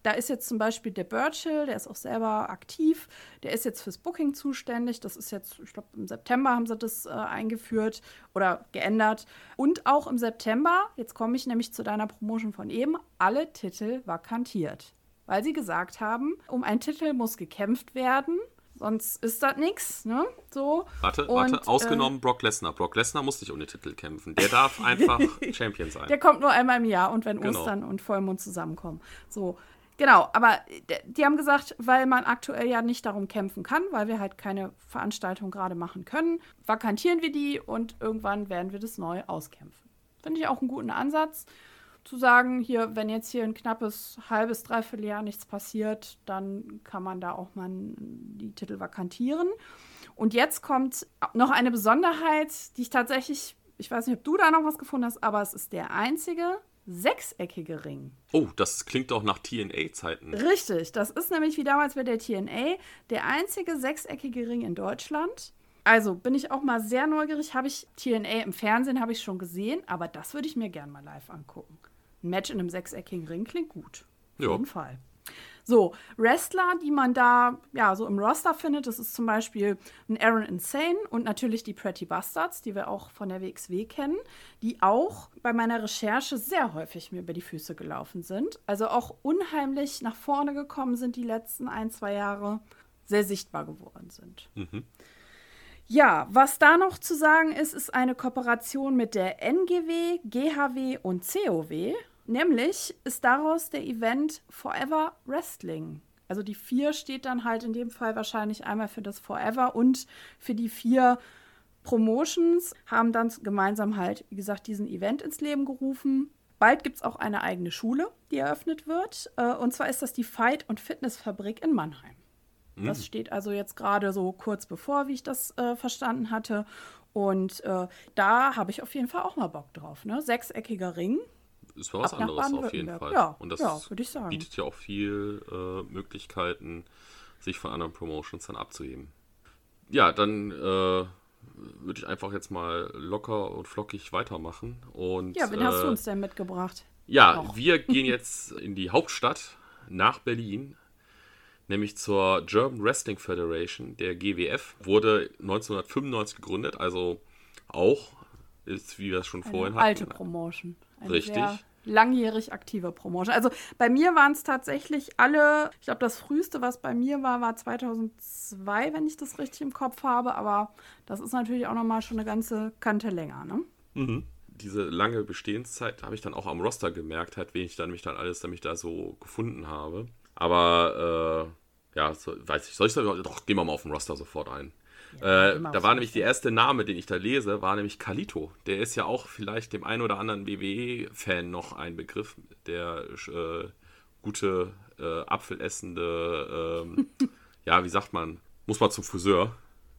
S1: da ist jetzt zum Beispiel der Birchill, der ist auch selber aktiv, der ist jetzt fürs Booking zuständig. Das ist jetzt, ich glaube, im September haben sie das äh, eingeführt oder geändert. Und auch im September, jetzt komme ich nämlich zu deiner Promotion von eben, alle Titel vakantiert. Weil sie gesagt haben, um einen Titel muss gekämpft werden. sonst ist das nichts, ne? So.
S2: Warte, und, warte, ausgenommen äh, Brock Lesnar. Brock Lesnar muss nicht um den Titel kämpfen. Der darf <laughs> einfach Champion sein.
S1: Der kommt nur einmal im Jahr und wenn genau. Ostern und Vollmond zusammenkommen. So. Genau, aber die haben gesagt, weil man aktuell ja nicht darum kämpfen kann, weil wir halt keine Veranstaltung gerade machen können, vakantieren wir die und irgendwann werden wir das neu auskämpfen. Finde ich auch einen guten Ansatz zu sagen, hier, wenn jetzt hier ein knappes halbes, dreiviertel Jahr nichts passiert, dann kann man da auch mal die Titel vakantieren. Und jetzt kommt noch eine Besonderheit, die ich tatsächlich, ich weiß nicht, ob du da noch was gefunden hast, aber es ist der einzige sechseckige Ring.
S2: Oh, das klingt auch nach TNA-Zeiten.
S1: Richtig, das ist nämlich wie damals bei der TNA der einzige sechseckige Ring in Deutschland. Also bin ich auch mal sehr neugierig. Habe ich TNA im Fernsehen, habe ich schon gesehen, aber das würde ich mir gerne mal live angucken. Ein Match in einem sechseckigen Ring klingt gut. Auf ja. jeden Fall. So, Wrestler, die man da ja so im Roster findet, das ist zum Beispiel ein Aaron Insane und natürlich die Pretty Bastards, die wir auch von der WXW kennen, die auch bei meiner Recherche sehr häufig mir über die Füße gelaufen sind. Also auch unheimlich nach vorne gekommen sind die letzten ein, zwei Jahre, sehr sichtbar geworden sind. Mhm. Ja, was da noch zu sagen ist, ist eine Kooperation mit der NGW, GHW und COW. Nämlich ist daraus der Event Forever Wrestling. Also die vier steht dann halt in dem Fall wahrscheinlich einmal für das Forever und für die vier Promotions haben dann gemeinsam halt, wie gesagt, diesen Event ins Leben gerufen. Bald gibt es auch eine eigene Schule, die eröffnet wird. Äh, und zwar ist das die Fight- und Fitnessfabrik in Mannheim. Mhm. Das steht also jetzt gerade so kurz bevor, wie ich das äh, verstanden hatte. Und äh, da habe ich auf jeden Fall auch mal Bock drauf. Ne? Sechseckiger Ring,
S2: ist was anderes auf jeden Fall.
S1: Ja,
S2: und das
S1: ja,
S2: bietet ja auch viel äh, Möglichkeiten, sich von anderen Promotions dann abzuheben. Ja, dann äh, würde ich einfach jetzt mal locker und flockig weitermachen. Und,
S1: ja, wen äh, hast du uns denn mitgebracht?
S2: Ja, Auch. <laughs> wir gehen <laughs> jetzt in die Hauptstadt nach Berlin, nämlich zur German Wrestling Federation, der GWF. Wurde 1995 gegründet, also auch ist, wie wir es schon
S1: Eine
S2: vorhin
S1: hatten. Alte Promotion. Eine Richtig. langjährig aktive Promotion. Also bei mir waren es tatsächlich alle, ich glaube, das früheste, was bei mir war, war 2002, wenn ich das richtig im Kopf habe. Aber das ist natürlich auch nochmal schon eine ganze Kante länger, ne?
S2: Mhm. Diese lange Bestehenszeit habe ich dann auch am Roster gemerkt, halt, wen ich dann mich dann alles damit da so gefunden habe. Aber äh, ja, so, weiß ich, soll ich sagen, doch, gehen wir mal auf den Roster sofort ein. Ja, äh, da war nämlich der erste Name, den ich da lese, war nämlich Kalito. Der ist ja auch vielleicht dem einen oder anderen WWE-Fan noch ein Begriff, der äh, gute, äh, apfelessende, ähm, <laughs> ja, wie sagt man, muss man zum Friseur.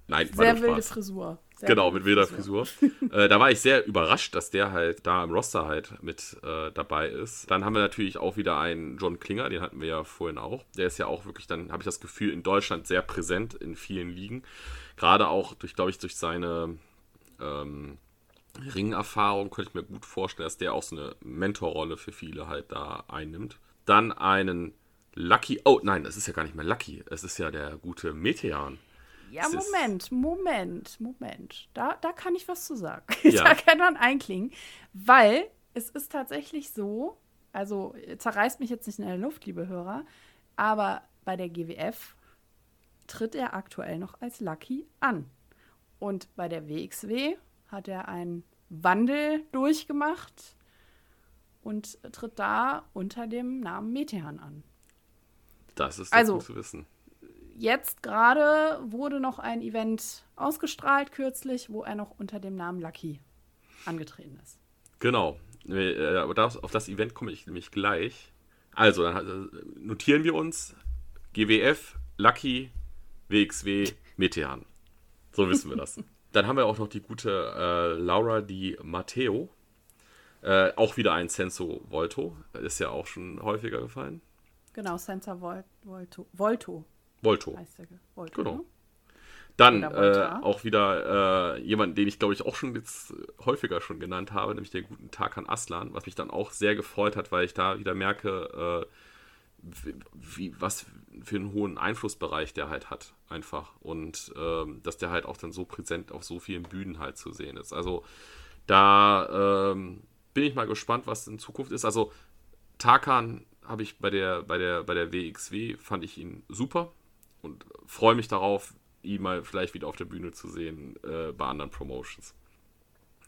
S1: Nein, Sehr wilde Frisur.
S2: Sehr genau, mit wilder Frisur. Frisur. <laughs> äh, da war ich sehr überrascht, dass der halt da im Roster halt mit äh, dabei ist. Dann haben wir natürlich auch wieder einen John Klinger, den hatten wir ja vorhin auch. Der ist ja auch wirklich, dann habe ich das Gefühl, in Deutschland sehr präsent in vielen Ligen. Gerade auch durch, glaube ich, durch seine ähm, Ringerfahrung könnte ich mir gut vorstellen, dass der auch so eine Mentorrolle für viele halt da einnimmt. Dann einen Lucky, oh nein, das ist ja gar nicht mehr Lucky, es ist ja der gute Metean.
S1: Ja, Moment, Moment, Moment. Da, da kann ich was zu sagen. <laughs> Ja. da kann man einklingen, weil es ist tatsächlich so, also zerreißt mich jetzt nicht in der Luft, liebe Hörer, aber bei der GWF tritt er aktuell noch als Lucky an. Und bei der WXW hat er einen Wandel durchgemacht und tritt da unter dem Namen Metehan an.
S2: Das ist also, gut zu wissen.
S1: Jetzt gerade wurde noch ein Event ausgestrahlt kürzlich, wo er noch unter dem Namen Lucky angetreten ist.
S2: Genau. Äh, aber das, auf das Event komme ich nämlich gleich. Also, dann notieren wir uns GWF, Lucky, WXW Metean. So wissen wir das. <laughs> Dann haben wir auch noch die gute äh, Laura Di Matteo. Äh, auch wieder ein Senso Volto. Ist ja auch schon häufiger gefallen.
S1: Genau, Senza Vol Volto. Volto.
S2: Volto. Heißt der. Volto genau. Ne? Dann äh, auch wieder äh, jemand, den ich glaube ich auch schon jetzt häufiger schon genannt habe, nämlich der guten Tarkan Aslan, was mich dann auch sehr gefreut hat, weil ich da wieder merke, äh, wie, was für einen hohen Einflussbereich der halt hat, einfach. Und ähm, dass der halt auch dann so präsent auf so vielen Bühnen halt zu sehen ist. Also da ähm, bin ich mal gespannt, was in Zukunft ist. Also Tarkan habe ich bei der, bei der, bei der WXW, fand ich ihn super und freue mich darauf, ihn mal vielleicht wieder auf der Bühne zu sehen äh, bei anderen Promotions.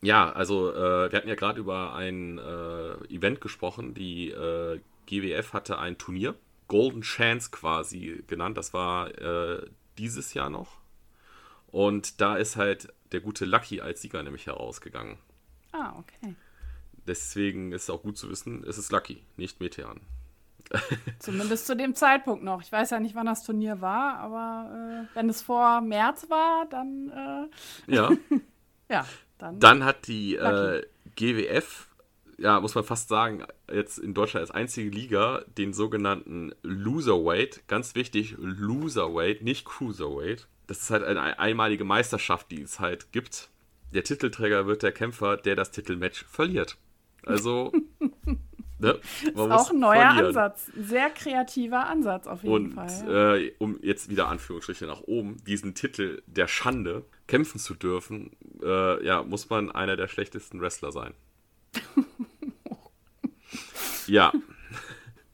S2: Ja, also äh, wir hatten ja gerade über ein äh, Event gesprochen. Die äh, GWF hatte ein Turnier, Golden Chance quasi genannt. Das war äh, dieses Jahr noch. Und da ist halt der gute Lucky als Sieger nämlich herausgegangen.
S1: Ah, okay.
S2: Deswegen ist es auch gut zu wissen, es ist Lucky, nicht Metean.
S1: Zumindest zu dem Zeitpunkt noch. Ich weiß ja nicht, wann das Turnier war, aber äh, wenn es vor März war, dann. Äh,
S2: ja. <laughs>
S1: ja, dann.
S2: Dann hat die äh, GWF, ja, muss man fast sagen, jetzt in Deutschland als einzige Liga den sogenannten Loserweight, ganz wichtig, Loserweight, nicht Cruiserweight. Das ist halt eine einmalige Meisterschaft, die es halt gibt. Der Titelträger wird der Kämpfer, der das Titelmatch verliert. Also <laughs>
S1: Ne? ist auch ein neuer verlieren. Ansatz. Sehr kreativer Ansatz auf jeden
S2: und, Fall. Und ja. äh, um jetzt wieder Anführungsstriche nach oben, diesen Titel der Schande kämpfen zu dürfen, äh, ja, muss man einer der schlechtesten Wrestler sein. <laughs> ja.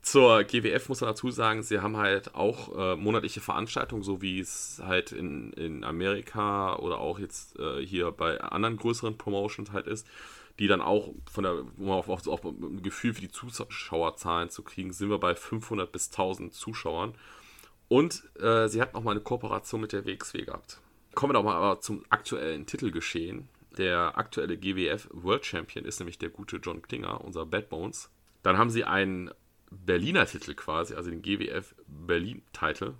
S2: Zur GWF muss man dazu sagen, sie haben halt auch äh, monatliche Veranstaltungen, so wie es halt in, in Amerika oder auch jetzt äh, hier bei anderen größeren Promotions halt ist die dann auch von der, um auch, auch ein Gefühl für die Zuschauerzahlen zu kriegen, sind wir bei 500 bis 1000 Zuschauern. Und äh, sie hat nochmal eine Kooperation mit der WXW gehabt. Kommen wir doch mal aber zum aktuellen Titelgeschehen. Der aktuelle GWF World Champion ist nämlich der gute John Klinger, unser Bad Bones. Dann haben sie einen Berliner Titel quasi, also den GWF Berlin-Titel,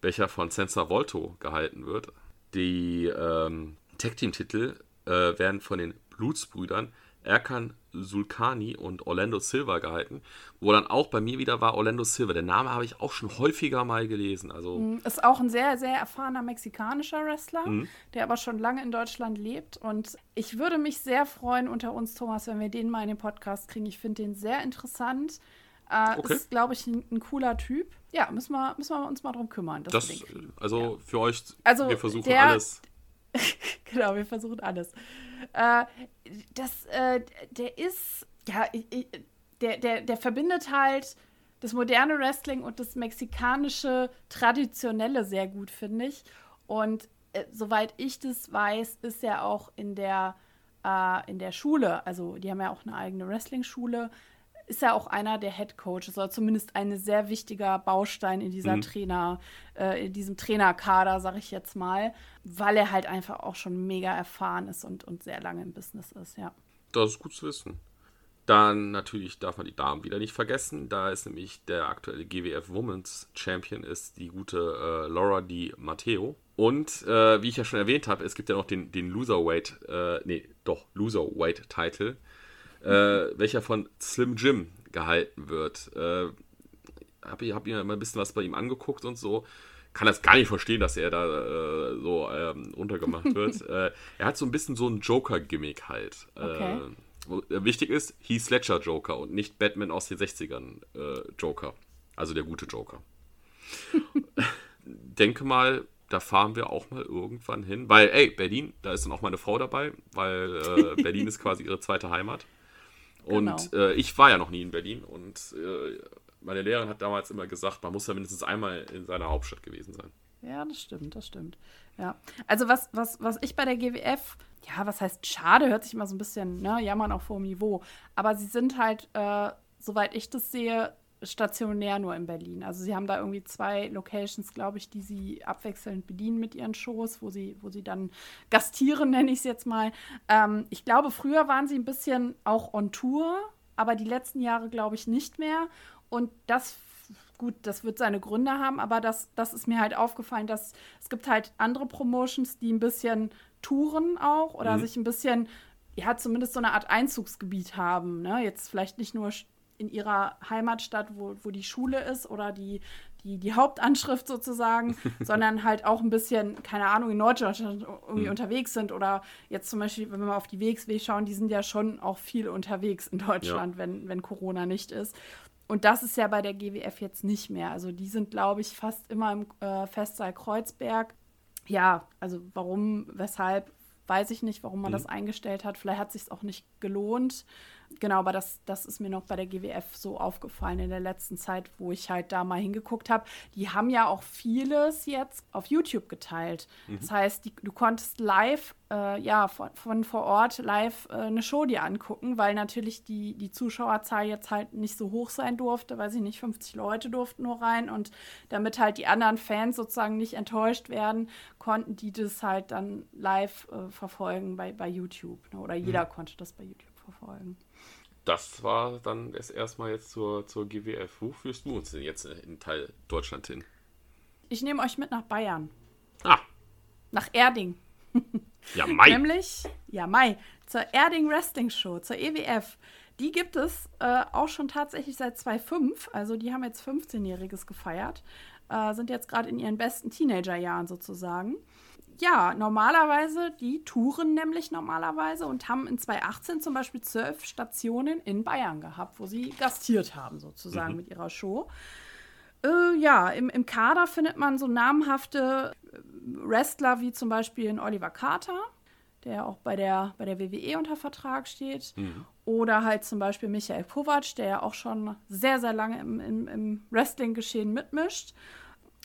S2: welcher von Senza Volto gehalten wird. Die ähm, Tag-Team-Titel äh, werden von den Blutsbrüdern Erkan Sulkani und Orlando Silva gehalten, wo dann auch bei mir wieder war Orlando Silva. Der Name habe ich auch schon häufiger mal gelesen. Also
S1: mhm, ist auch ein sehr, sehr erfahrener mexikanischer Wrestler, mhm. der aber schon lange in Deutschland lebt. Und ich würde mich sehr freuen unter uns, Thomas, wenn wir den mal in den Podcast kriegen. Ich finde den sehr interessant. Äh, okay. Ist, glaube ich, ein, ein, cooler Typ. Ja, müssen wir, müssen wir uns mal drum kümmern.
S2: Das, also ja. für euch,
S1: also
S2: wir versuchen
S1: der,
S2: alles. <laughs>
S1: genau, wir versuchen alles. Äh, das, äh, der ist, ja, der, der, der verbindet halt das moderne Wrestling und das mexikanische Traditionelle sehr gut, finde ich. Und äh, soweit ich das weiß, ist er auch in der, äh, in der Schule, also die haben ja auch eine eigene Wrestling-Schule, ist er auch einer der Head Coaches oder zumindest ein sehr wichtiger Baustein in dieser mhm. Trainer, äh, in diesem Trainerkader, sag ich jetzt mal, weil er halt einfach auch schon mega erfahren ist und, und sehr lange im Business ist, ja.
S2: Das ist gut zu wissen. Dann natürlich darf man die Damen wieder nicht vergessen. Da ist nämlich der aktuelle GWF Women's Champion ist die gute äh, Laura Di Matteo. Und äh, wie ich ja schon erwähnt habe, es gibt ja noch den, den Loserweight, äh, nee, doch, Loserweight-Title äh, welcher von Slim Jim gehalten wird. Äh, habe hab mir mal ein bisschen was bei ihm angeguckt und so. Kann das gar nicht verstehen, dass er da äh, so ähm, untergemacht wird. <laughs> äh, er hat so ein bisschen so ein Joker-Gimmick halt. Äh, okay. Äh, wichtig ist, Heath Ledger Joker und nicht Batman aus den 60ern äh, Joker. Also der gute Joker. <laughs> Denke mal, da fahren wir auch mal irgendwann hin. Weil, ey, Berlin, da ist dann auch meine Frau dabei, weil äh, Berlin ist quasi ihre zweite Heimat. Und genau. äh, ich war ja noch nie in Berlin und äh, meine Lehrerin hat damals immer gesagt, man muss ja mindestens einmal in seiner Hauptstadt gewesen sein.
S1: Ja, das stimmt, das stimmt. Ja. Also was, was, was ich bei der GWF, ja, was heißt schade, hört sich immer so ein bisschen, ne, jammern auch vor dem Niveau. Aber sie sind halt, äh, soweit ich das sehe, stationär nur in Berlin. Also sie haben da irgendwie zwei Locations, glaube ich, die sie abwechselnd bedienen mit ihren Shows, wo sie, wo sie dann gastieren, <laughs> nenne ich es jetzt mal. Ähm, ich glaube, früher waren sie ein bisschen auch on Tour, aber die letzten Jahre glaube ich nicht mehr. Und das gut, das wird seine Gründe haben, aber das, das ist mir halt aufgefallen, dass es gibt halt andere Promotions, die ein bisschen touren auch oder mhm. sich ein bisschen, ja, zumindest so eine Art Einzugsgebiet haben. Ne? Jetzt vielleicht nicht nur in ihrer Heimatstadt, wo, wo die Schule ist oder die, die, die Hauptanschrift sozusagen, <laughs> sondern halt auch ein bisschen, keine Ahnung, in Norddeutschland irgendwie mhm. unterwegs sind. Oder jetzt zum Beispiel, wenn wir mal auf die WXW schauen, die sind ja schon auch viel unterwegs in Deutschland, ja. wenn, wenn Corona nicht ist. Und das ist ja bei der GWF jetzt nicht mehr. Also die sind, glaube ich, fast immer im äh, Festsaal Kreuzberg. Ja, also warum, weshalb, weiß ich nicht, warum man mhm. das eingestellt hat. Vielleicht hat es sich auch nicht gelohnt. Genau, aber das, das ist mir noch bei der GWF so aufgefallen in der letzten Zeit, wo ich halt da mal hingeguckt habe. Die haben ja auch vieles jetzt auf YouTube geteilt. Mhm. Das heißt, die, du konntest live, äh, ja, von, von, vor Ort live äh, eine Show dir angucken, weil natürlich die, die Zuschauerzahl jetzt halt nicht so hoch sein durfte, weiß ich nicht, 50 Leute durften nur rein und damit halt die anderen Fans sozusagen nicht enttäuscht werden, konnten die das halt dann live äh, verfolgen bei, bei YouTube. Ne? Oder jeder mhm. konnte das bei YouTube verfolgen
S2: das war dann es erstmal jetzt zur, zur GWF. Wo führst du uns denn jetzt in Teil Deutschland hin?
S1: Ich nehme euch mit nach Bayern.
S2: Ah.
S1: Nach Erding.
S2: Ja, Mai. <laughs>
S1: Nämlich, ja, Mai, zur Erding Wrestling Show, zur EWF. Die gibt es äh, auch schon tatsächlich seit 2005. Also die haben jetzt 15-Jähriges gefeiert. Äh, sind jetzt gerade in ihren besten Teenagerjahren sozusagen ja, normalerweise, die touren nämlich normalerweise und haben in 2018 zum Beispiel zwölf Stationen in Bayern gehabt, wo sie gastiert haben, sozusagen mhm. mit ihrer Show. Äh, ja, im, im Kader findet man so namhafte äh, Wrestler wie zum Beispiel in Oliver Carter, der auch bei der, bei der WWE unter Vertrag steht. Mhm. Oder halt zum Beispiel Michael Kovac, der ja auch schon sehr, sehr lange im, im, im Wrestling-Geschehen mitmischt.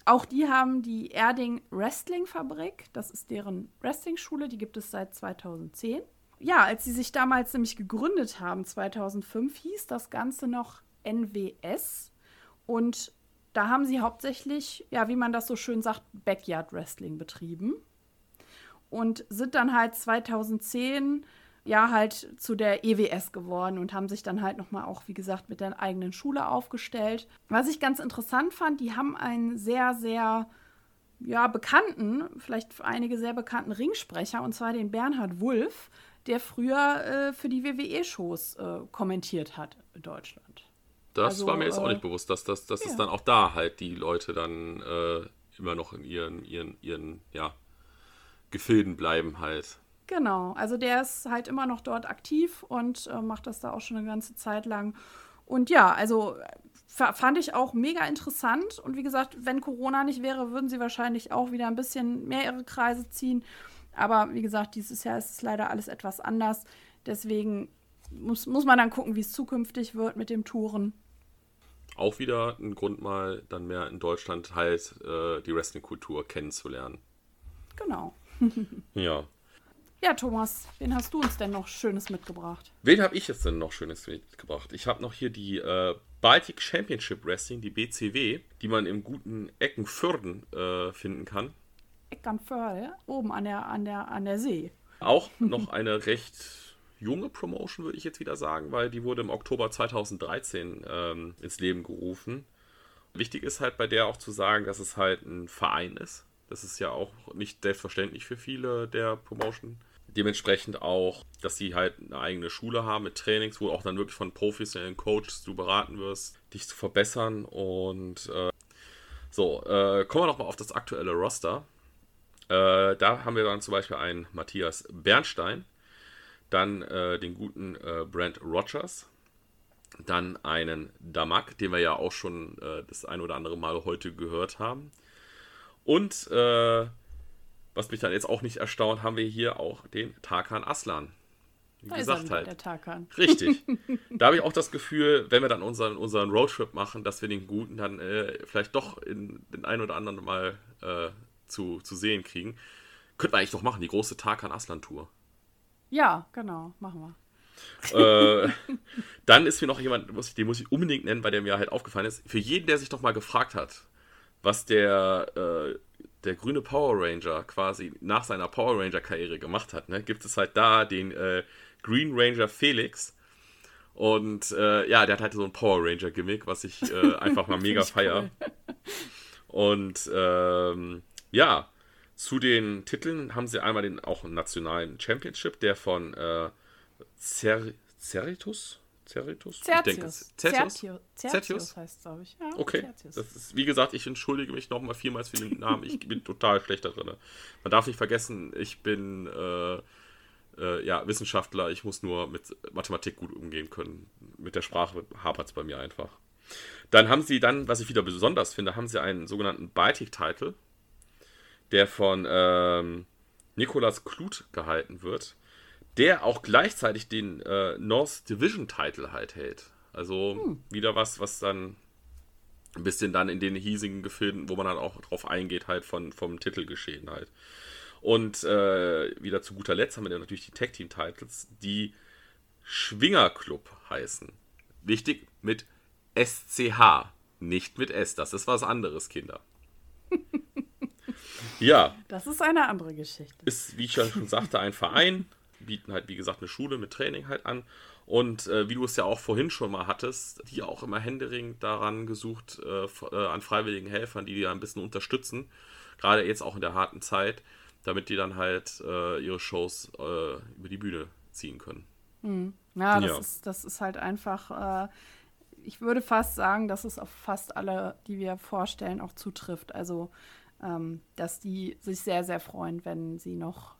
S1: Auch die haben die Erding Wrestling Fabrik. Das ist deren Wrestling-Schule. Die gibt es seit 2010. Ja, als sie sich damals nämlich gegründet haben, 2005, hieß das Ganze noch NWS. Und da haben sie hauptsächlich, ja, wie man das so schön sagt, Backyard Wrestling betrieben. Und sind dann halt 2010 ja halt zu der EWS geworden und haben sich dann halt nochmal auch, wie gesagt, mit der eigenen Schule aufgestellt. Was ich ganz interessant fand, die haben einen sehr, sehr ja, bekannten, vielleicht für einige sehr bekannten Ringsprecher, und zwar den Bernhard Wulff, der früher äh, für die WWE-Shows äh, kommentiert hat in Deutschland.
S2: Das also, war mir jetzt äh, auch nicht bewusst, dass, dass, dass ja. es dann auch da halt die Leute dann äh, immer noch in ihren, ihren, ihren, ja, Gefilden bleiben halt.
S1: Genau, also der ist halt immer noch dort aktiv und äh, macht das da auch schon eine ganze Zeit lang. Und ja, also fand ich auch mega interessant. Und wie gesagt, wenn Corona nicht wäre, würden sie wahrscheinlich auch wieder ein bisschen mehr ihre Kreise ziehen. Aber wie gesagt, dieses Jahr ist es leider alles etwas anders. Deswegen muss, muss man dann gucken, wie es zukünftig wird mit dem Touren.
S2: Auch wieder ein Grund mal, dann mehr in Deutschland halt äh, die Wrestling-Kultur kennenzulernen.
S1: Genau. <laughs>
S2: ja.
S1: Ja, Thomas, wen hast du uns denn noch Schönes mitgebracht?
S2: Wen habe ich jetzt denn noch Schönes mitgebracht? Ich habe noch hier die äh, Baltic Championship Wrestling, die BCW, die man im guten Eckenförden äh, finden kann.
S1: Eckernförde, oben an der, an, der, an der See.
S2: Auch <laughs> noch eine recht junge Promotion, würde ich jetzt wieder sagen, weil die wurde im Oktober 2013 ähm, ins Leben gerufen. Wichtig ist halt bei der auch zu sagen, dass es halt ein Verein ist. Das ist ja auch nicht selbstverständlich für viele der Promotion dementsprechend auch, dass sie halt eine eigene Schule haben mit Trainings, wo auch dann wirklich von professionellen Coaches du beraten wirst, dich zu verbessern. Und äh, so, äh, kommen wir nochmal auf das aktuelle Roster. Äh, da haben wir dann zum Beispiel einen Matthias Bernstein, dann äh, den guten äh, Brent Rogers, dann einen Damak, den wir ja auch schon äh, das ein oder andere Mal heute gehört haben. Und was mich dann jetzt auch nicht erstaunt, haben wir hier auch den Tarkan Aslan.
S1: Wie da gesagt halt. Der Tarkan.
S2: Richtig. <laughs> da habe ich auch das Gefühl, wenn wir dann unseren, unseren Roadtrip machen, dass wir den Guten dann äh, vielleicht doch in den ein oder anderen Mal äh, zu, zu sehen kriegen. Könnten wir eigentlich doch machen, die große Tarkan Aslan Tour.
S1: Ja, genau, machen
S2: wir. äh, dann ist mir noch jemand, den muss ich unbedingt nennen, weil der mir halt aufgefallen ist. Für jeden, der sich doch mal gefragt hat, was der äh, der grüne Power Ranger quasi nach seiner Power Ranger-Karriere gemacht hat, ne, gibt es halt da den äh, Green Ranger Felix. Und äh, ja, der hat halt so ein Power Ranger-Gimmick, was ich äh, <laughs> einfach mal mega feier. Und ähm, ja, zu den Titeln haben sie einmal den auch einen nationalen Championship, der von äh, Cer Cerritus Cerritus?
S1: Certius. Certius. Certius heißt es, glaube ich.
S2: Ja, okay. Certius. Das ist, wie gesagt, ich entschuldige mich nochmal vielmals für den Namen. Ich bin total schlecht da drin. Man darf nicht vergessen, ich bin äh, äh, ja, Wissenschaftler. Ich muss nur mit Mathematik gut umgehen können. Mit der Sprache hapert es bei mir einfach. Dann haben sie dann, was ich wieder besonders finde, haben sie einen sogenannten Beitig-Title, der von ähm, Nikolas Kluth gehalten wird. Der auch gleichzeitig den äh, North Division Title halt hält. Also hm. wieder was, was dann ein bisschen dann in den hiesigen Gefilden, wo man dann auch drauf eingeht, halt von, vom Titelgeschehen halt. Und äh, wieder zu guter Letzt haben wir dann natürlich die Tag Team Titles, die Schwinger Club heißen. Wichtig mit SCH, nicht mit S. Das ist was anderes, Kinder. <laughs> ja.
S1: Das ist eine andere Geschichte.
S2: Ist, wie ich ja schon sagte, ein Verein. Bieten halt, wie gesagt, eine Schule mit Training halt an. Und äh, wie du es ja auch vorhin schon mal hattest, die auch immer händeringend daran gesucht, äh, äh, an freiwilligen Helfern, die die ein bisschen unterstützen. Gerade jetzt auch in der harten Zeit, damit die dann halt äh, ihre Shows äh, über die Bühne ziehen können.
S1: Mhm. Ja, das, ja. Ist, das ist halt einfach, äh, ich würde fast sagen, dass es auf fast alle, die wir vorstellen, auch zutrifft. Also, ähm, dass die sich sehr, sehr freuen, wenn sie noch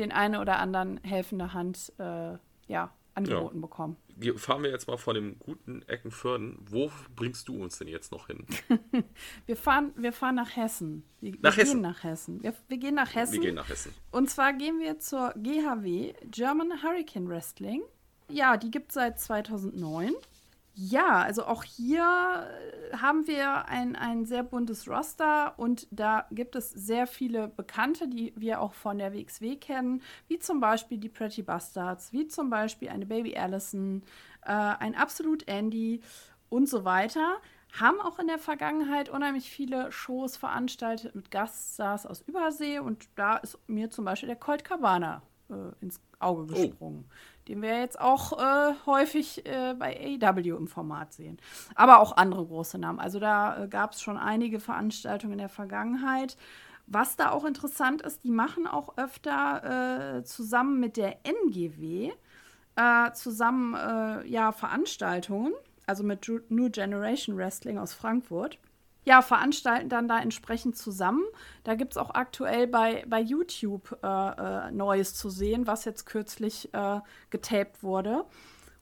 S1: den einen oder anderen helfende Hand äh, ja, angeboten ja. bekommen.
S2: Fahren wir jetzt mal von dem guten Eckenförden. Wo bringst du uns denn jetzt noch hin? <laughs>
S1: wir, fahren, wir fahren nach Hessen. Wir,
S2: nach
S1: wir
S2: Hessen.
S1: gehen nach Hessen. Wir, wir, gehen nach Hessen.
S2: Wir gehen nach Hessen.
S1: Und zwar gehen wir zur GHW, German Hurricane Wrestling. Ja, die gibt es seit 2009. Ja, also auch hier äh, haben wir ein, ein sehr buntes Roster und da gibt es sehr viele Bekannte, die wir auch von der WXW kennen, wie zum Beispiel die Pretty Bastards, wie zum Beispiel eine Baby Allison, äh, ein Absolute Andy und so weiter. Haben auch in der Vergangenheit unheimlich viele Shows veranstaltet mit Gaststars aus Übersee und da ist mir zum Beispiel der Colt Cabana äh, ins Auge oh. gesprungen. Oh den wir jetzt auch äh, häufig äh, bei AEW im Format sehen. Aber auch andere große Namen. Also da äh, gab es schon einige Veranstaltungen in der Vergangenheit. Was da auch interessant ist, die machen auch öfter äh, zusammen mit der NGW äh, zusammen ja, Veranstaltungen, also mit New Generation Wrestling aus Frankfurt ja, veranstalten dann da entsprechend zusammen. Da gibt es auch aktuell bei, bei YouTube äh, äh, Neues zu sehen, was jetzt kürzlich äh, getaped wurde.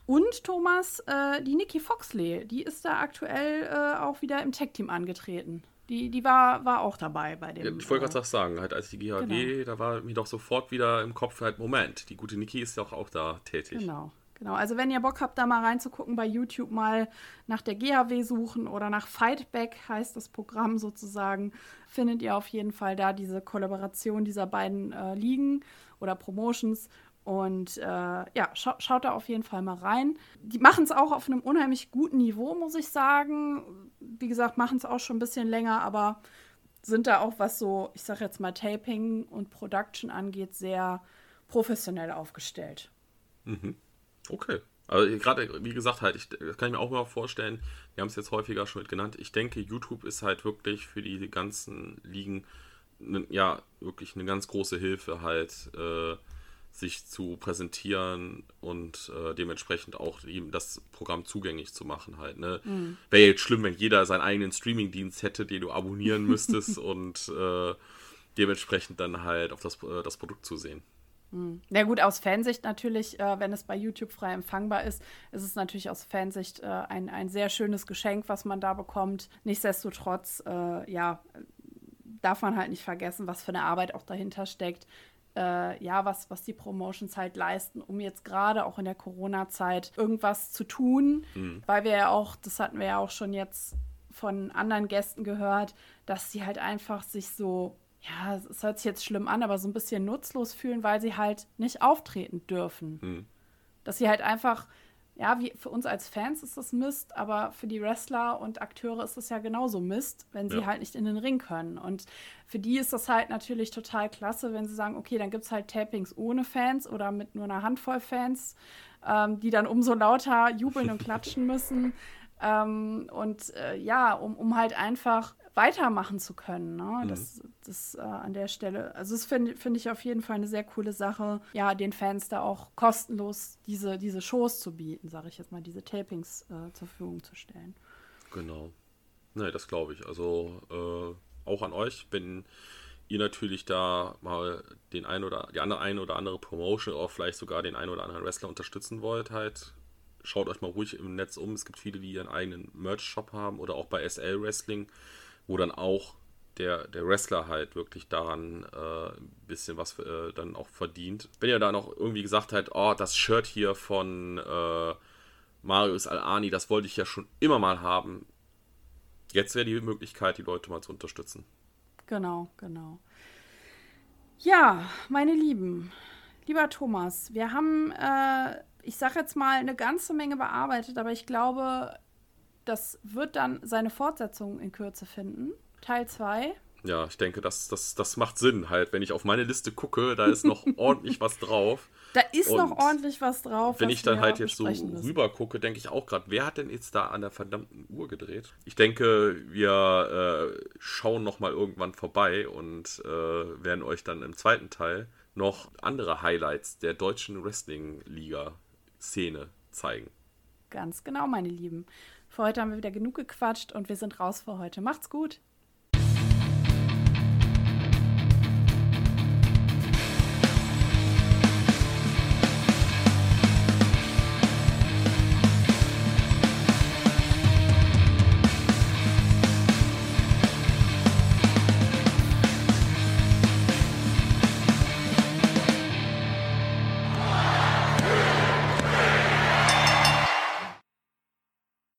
S1: Und Thomas, äh, die Nikki Foxley, die ist da aktuell äh, auch wieder im Tech-Team angetreten. Die, die war, war auch dabei bei dem. Ja,
S2: ich wollte gerade sagen, halt als die GHG, genau. da war mir doch sofort wieder im Kopf halt, Moment, die gute Nikki ist ja auch, auch da tätig.
S1: Genau. Genau, also wenn ihr Bock habt, da mal reinzugucken, bei YouTube mal nach der GHW suchen oder nach Fightback heißt das Programm sozusagen, findet ihr auf jeden Fall da diese Kollaboration dieser beiden äh, Ligen oder Promotions. Und äh, ja, scha schaut da auf jeden Fall mal rein. Die machen es auch auf einem unheimlich guten Niveau, muss ich sagen. Wie gesagt, machen es auch schon ein bisschen länger, aber sind da auch, was so, ich sag jetzt mal, Taping und Production angeht, sehr professionell aufgestellt.
S2: Mhm. Okay. Also gerade, wie gesagt, halt, ich, das kann ich mir auch mal vorstellen, wir haben es jetzt häufiger schon mit genannt, ich denke, YouTube ist halt wirklich für die ganzen Ligen, ne, ja, wirklich eine ganz große Hilfe halt, äh, sich zu präsentieren und äh, dementsprechend auch ihm das Programm zugänglich zu machen halt. Ne? Mhm. Wäre jetzt schlimm, wenn jeder seinen eigenen Streaming-Dienst hätte, den du abonnieren müsstest <laughs> und äh, dementsprechend dann halt auf das, äh, das Produkt zu sehen.
S1: Na gut, aus Fansicht natürlich, äh, wenn es bei YouTube frei empfangbar ist, ist es natürlich aus Fansicht äh, ein, ein sehr schönes Geschenk, was man da bekommt. Nichtsdestotrotz, äh, ja, darf man halt nicht vergessen, was für eine Arbeit auch dahinter steckt. Äh, ja, was, was die Promotions halt leisten, um jetzt gerade auch in der Corona-Zeit irgendwas zu tun, mhm. weil wir ja auch, das hatten wir ja auch schon jetzt von anderen Gästen gehört, dass sie halt einfach sich so ja, es hört sich jetzt schlimm an, aber so ein bisschen nutzlos fühlen, weil sie halt nicht auftreten dürfen. Mhm. Dass sie halt einfach, ja, wie für uns als Fans ist das Mist, aber für die Wrestler und Akteure ist das ja genauso Mist, wenn sie ja. halt nicht in den Ring können. Und für die ist das halt natürlich total klasse, wenn sie sagen, okay, dann gibt es halt Tapings ohne Fans oder mit nur einer Handvoll Fans, ähm, die dann umso lauter jubeln und klatschen müssen. <laughs> Ähm, und äh, ja, um, um halt einfach weitermachen zu können. Ne? Mhm. Das, das äh, an der Stelle, also das finde find ich auf jeden Fall eine sehr coole Sache, ja, den Fans da auch kostenlos diese, diese Shows zu bieten, sage ich jetzt mal, diese Tapings äh, zur Verfügung zu stellen.
S2: Genau. Ne, das glaube ich. Also äh, auch an euch, wenn ihr natürlich da mal den ein oder die andere eine oder andere Promotion oder vielleicht sogar den einen oder anderen Wrestler unterstützen wollt, halt schaut euch mal ruhig im Netz um. Es gibt viele, die ihren eigenen Merch-Shop haben oder auch bei SL Wrestling wo dann auch der, der Wrestler halt wirklich daran äh, ein bisschen was äh, dann auch verdient. Wenn ihr da noch irgendwie gesagt habt, oh, das Shirt hier von äh, Marius Al-Ani, das wollte ich ja schon immer mal haben. Jetzt wäre die Möglichkeit, die Leute mal zu unterstützen.
S1: Genau, genau. Ja, meine Lieben, lieber Thomas, wir haben, äh, ich sage jetzt mal, eine ganze Menge bearbeitet, aber ich glaube, das wird dann seine Fortsetzung in Kürze finden. Teil 2.
S2: Ja, ich denke, das, das, das macht Sinn halt. Wenn ich auf meine Liste gucke, da ist noch <laughs> ordentlich was drauf.
S1: Da ist Und noch ordentlich was drauf.
S2: Wenn ich dann halt jetzt so rüber gucke, denke ich auch gerade, wer hat denn jetzt da an der verdammten Uhr gedreht? Ich denke, wir äh, schauen noch mal irgendwann vorbei und äh, werden euch dann im zweiten Teil noch andere Highlights der deutschen Wrestling-Liga-Szene zeigen.
S1: Ganz genau, meine Lieben. Für heute haben wir wieder genug gequatscht und wir sind raus für heute. Macht's gut.